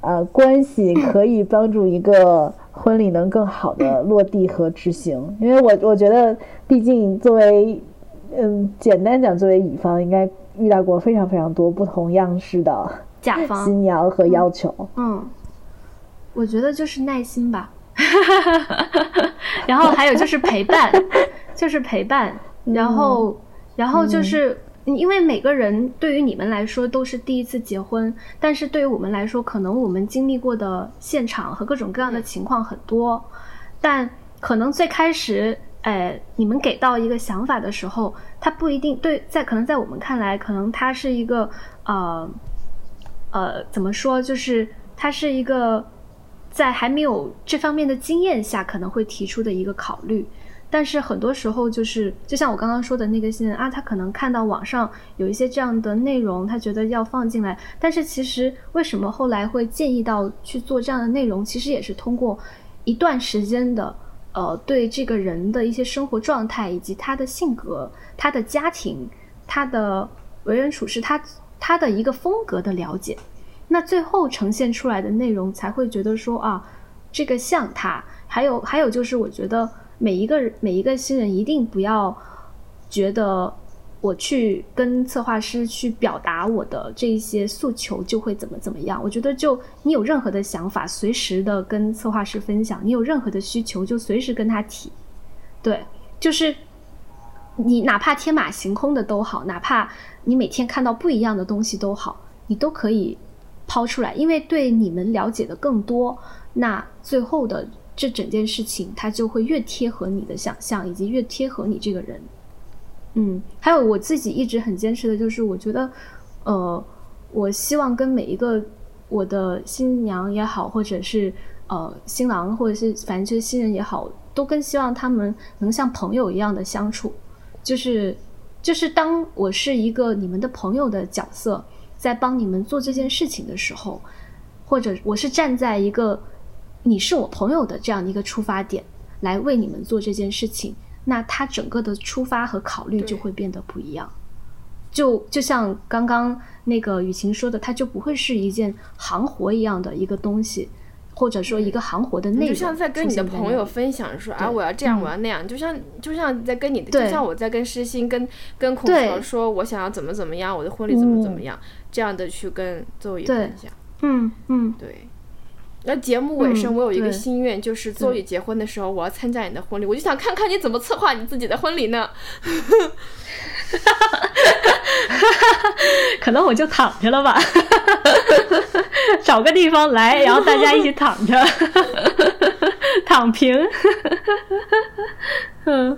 S3: 呃关系，可以帮助一个婚礼能更好的落地和执行。因为我我觉得，毕竟作为嗯，简单讲，作为乙方，应该遇到过非常非常多不同样式的
S1: 甲方
S3: 新娘和要求。
S1: 嗯，我觉得就是耐心吧。然后还有就是陪伴，就是陪伴。然后，然后就是，因为每个人对于你们来说都是第一次结婚，但是对于我们来说，可能我们经历过的现场和各种各样的情况很多。但可能最开始，呃，你们给到一个想法的时候，它不一定对，在可能在我们看来，可能它是一个呃呃，怎么说，就是它是一个。在还没有这方面的经验下，可能会提出的一个考虑，但是很多时候就是，就像我刚刚说的那个新人啊，他可能看到网上有一些这样的内容，他觉得要放进来，但是其实为什么后来会建议到去做这样的内容，其实也是通过一段时间的，呃，对这个人的一些生活状态以及他的性格、他的家庭、他的为人处事、他他的一个风格的了解。那最后呈现出来的内容才会觉得说啊，这个像他。还有还有就是，我觉得每一个人每一个新人一定不要觉得我去跟策划师去表达我的这一些诉求就会怎么怎么样。我觉得就你有任何的想法，随时的跟策划师分享；你有任何的需求，就随时跟他提。对，就是你哪怕天马行空的都好，哪怕你每天看到不一样的东西都好，你都可以。抛出来，因为对你们了解的更多，那最后的这整件事情，它就会越贴合你的想象，以及越贴合你这个人。嗯，还有我自己一直很坚持的就是，我觉得，呃，我希望跟每一个我的新娘也好，或者是呃新郎，或者是反正就是新人也好，都更希望他们能像朋友一样的相处，就是就是当我是一个你们的朋友的角色。在帮你们做这件事情的时候，或者我是站在一个你是我朋友的这样的一个出发点来为你们做这件事情，那他整个的出发和考虑就会变得不一样。就就像刚刚那个雨晴说的，它就不会是一件行活一样的一个东西。或者说一个行活的内容，就
S2: 像在跟你的朋友分享说啊，我要这样，我要那样，就像就像在跟你的，就像我在跟诗欣、跟跟孔乔说，我想要怎么怎么样，我的婚礼怎么怎么样，这样的去跟周宇分享。
S1: 嗯嗯，
S2: 对。那节目尾声，我有一个心愿，就是周宇结婚的时候，我要参加你的婚礼，我就想看看你怎么策划你自己的婚礼呢。
S1: 可能我就躺着了吧，找个地方来，然后大家一起躺着，躺平。嗯，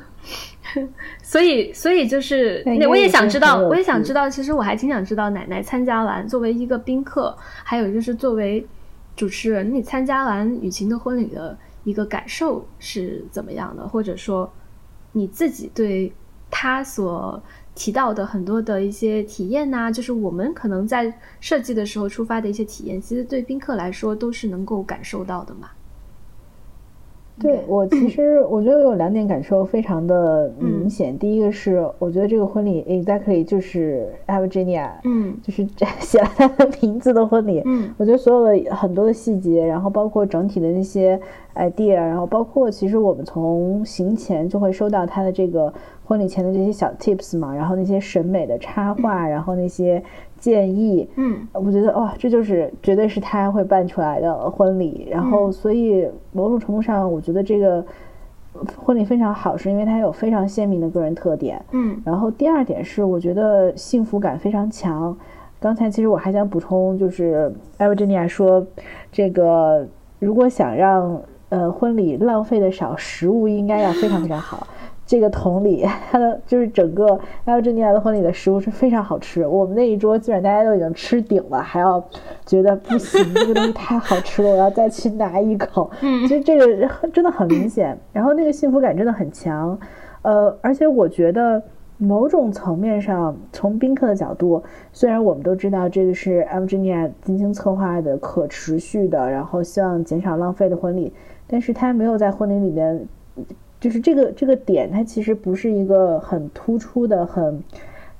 S1: 所以，所以就是，那我也想知道，我也想知道，其实我还挺想知道，奶奶参加完作为一个宾客，还有就是作为主持人，你参加完雨晴的婚礼的一个感受是怎么样的，或者说你自己对他所。提到的很多的一些体验呐，就是我们可能在设计的时候出发的一些体验，其实对宾客来说都是能够感受到的嘛。
S3: 对我其实 我觉得有两点感受非常的明显。第一个是我觉得这个婚礼 exactly 就是 Virginia，嗯，就是写了他的名字的婚礼。嗯，我觉得所有的很多的细节，然后包括整体的那些 idea，然后包括其实我们从行前就会收到他的这个婚礼前的这些小 tips 嘛，然后那些审美的插画，然后那些。建议，
S1: 嗯，
S3: 我觉得哇，这就是绝对是他会办出来的婚礼。然后，所以某种程度上，我觉得这个婚礼非常好，是因为它有非常鲜明的个人特点。
S1: 嗯，
S3: 然后第二点是，我觉得幸福感非常强。刚才其实我还想补充，就是艾维珍尼亚说，这个如果想让呃婚礼浪费的少，食物应该要非常非常好。这个同理，他 的就是整个艾尔珍尼亚的婚礼的食物是非常好吃。我们那一桌基本上大家都已经吃顶了，还要觉得不行，这个东西太好吃了，我要再去拿一口。嗯，其实这个真的很明显，然后那个幸福感真的很强。呃，而且我觉得某种层面上，从宾客的角度，虽然我们都知道这个是艾尔珍尼亚精心策划的可持续的，然后希望减少浪费的婚礼。但是他没有在婚礼里面，就是这个这个点，它其实不是一个很突出的、很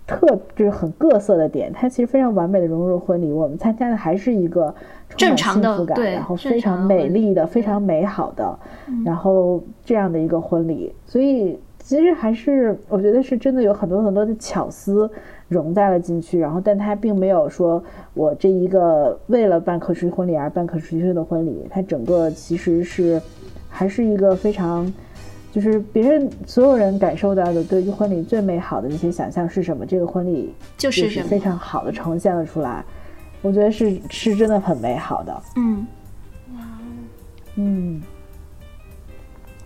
S3: 特，就是很各色的点，它其实非常完美的融入婚礼。我们参加的还是一个
S1: 正常的，
S3: 对，然后非常美丽的、非常美好的，然后这样的一个婚礼，所以其实还是我觉得是真的有很多很多的巧思。融在了进去，然后，但它并没有说我这一个为了办可持续婚礼而办可持续的婚礼，它整个其实是还是一个非常，就是别人所有人感受到的对于婚礼最美好的那些想象是什么，这个婚礼
S1: 就是
S3: 非常好的呈现了出来，我觉得是是真的很美好的，
S1: 嗯，
S2: 哇，
S3: 嗯，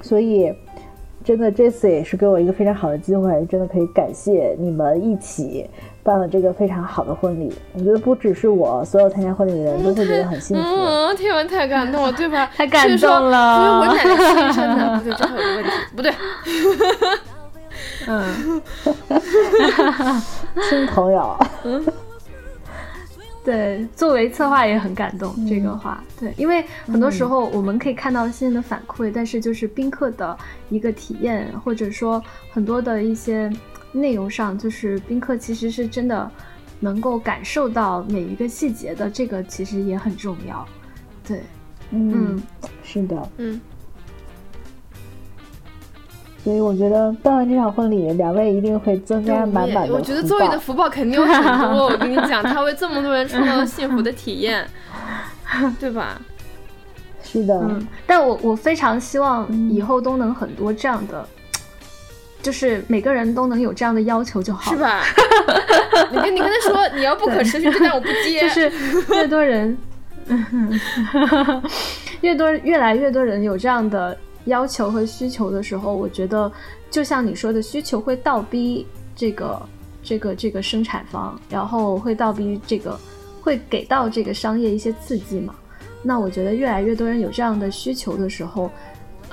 S3: 所以。真的，这次也是给我一个非常好的机会，真的可以感谢你们一起办了这个非常好的婚礼。我觉得不只是我，所有参加婚礼的人都会觉得很幸福。
S2: 嗯，天文太感动了，对吧？
S1: 太感动了。
S2: 因为我奶奶亲生的，不对，这还有个问题，不对。
S1: 嗯，
S3: 亲朋友。
S1: 对，作为策划也很感动这个话。对，因为很多时候我们可以看到新人的反馈，但是就是宾客的一个体验，或者说很多的一些内容上，就是宾客其实是真的能够感受到每一个细节的，这个其实也很重要。对，
S3: 嗯，是的，
S2: 嗯。
S3: 所以我觉得办完这场婚礼，两位一定会增加满满的
S2: 我觉得周易的福报肯定有很多。我跟你讲，他为这么多人创造了幸福的体验，对吧？
S3: 是的。
S1: 嗯，但我我非常希望以后都能很多这样的，就是每个人都能有这样的要求就好，
S2: 是吧？你跟你跟他说，你要不可持续，但我不接。
S1: 就是越多人，越多越来越多人有这样的。要求和需求的时候，我觉得就像你说的，需求会倒逼这个这个这个生产方，然后会倒逼这个会给到这个商业一些刺激嘛。那我觉得越来越多人有这样的需求的时候，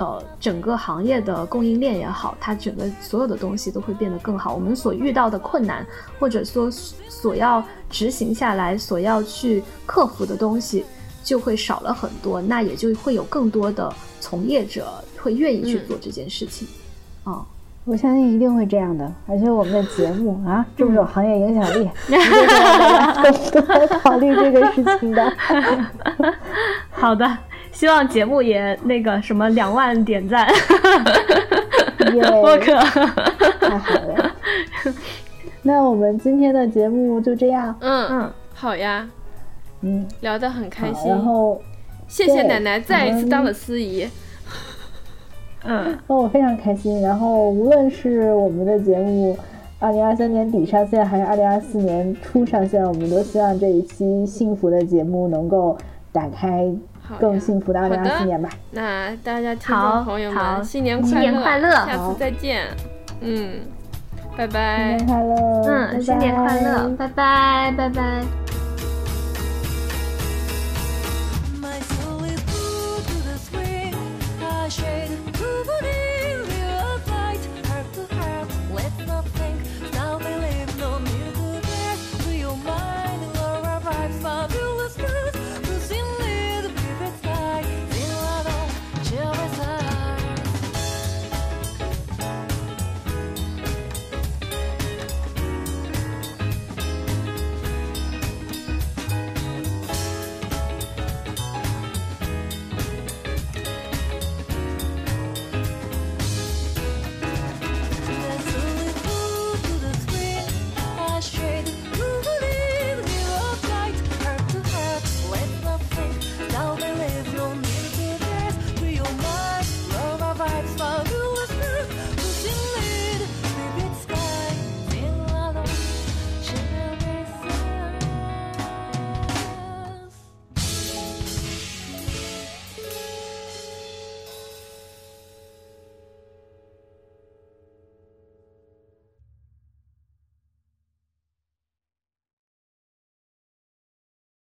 S1: 呃，整个行业的供应链也好，它整个所有的东西都会变得更好。我们所遇到的困难，或者说所要执行下来、所要去克服的东西。就会少了很多，那也就会有更多的从业者会愿意去做这件事情。哦，
S3: 我相信一定会这样的。而且我们的节目啊，这么有行业影响力，一定会让大家更多考虑这个事情的。
S1: 好的，希望节目也那个什么两万点赞。
S3: 播客太好了。那我们今天的节目就这样。
S2: 嗯嗯，好呀。
S3: 嗯，
S2: 聊得很开心，
S3: 然后
S2: 谢谢奶奶再一次当了司仪。
S1: 嗯，
S3: 那我非常开心。然后无论是我们的节目二零二三年底上线，还是二零二四年初上线，我们都希望这一期幸福的节目能够打开更幸福的二零二四年吧。
S2: 那大家听众朋友们，
S1: 新
S2: 年
S1: 快乐，
S2: 下次再见。嗯，拜拜，
S3: 新年快乐，
S1: 嗯，新年快乐，拜拜，拜拜。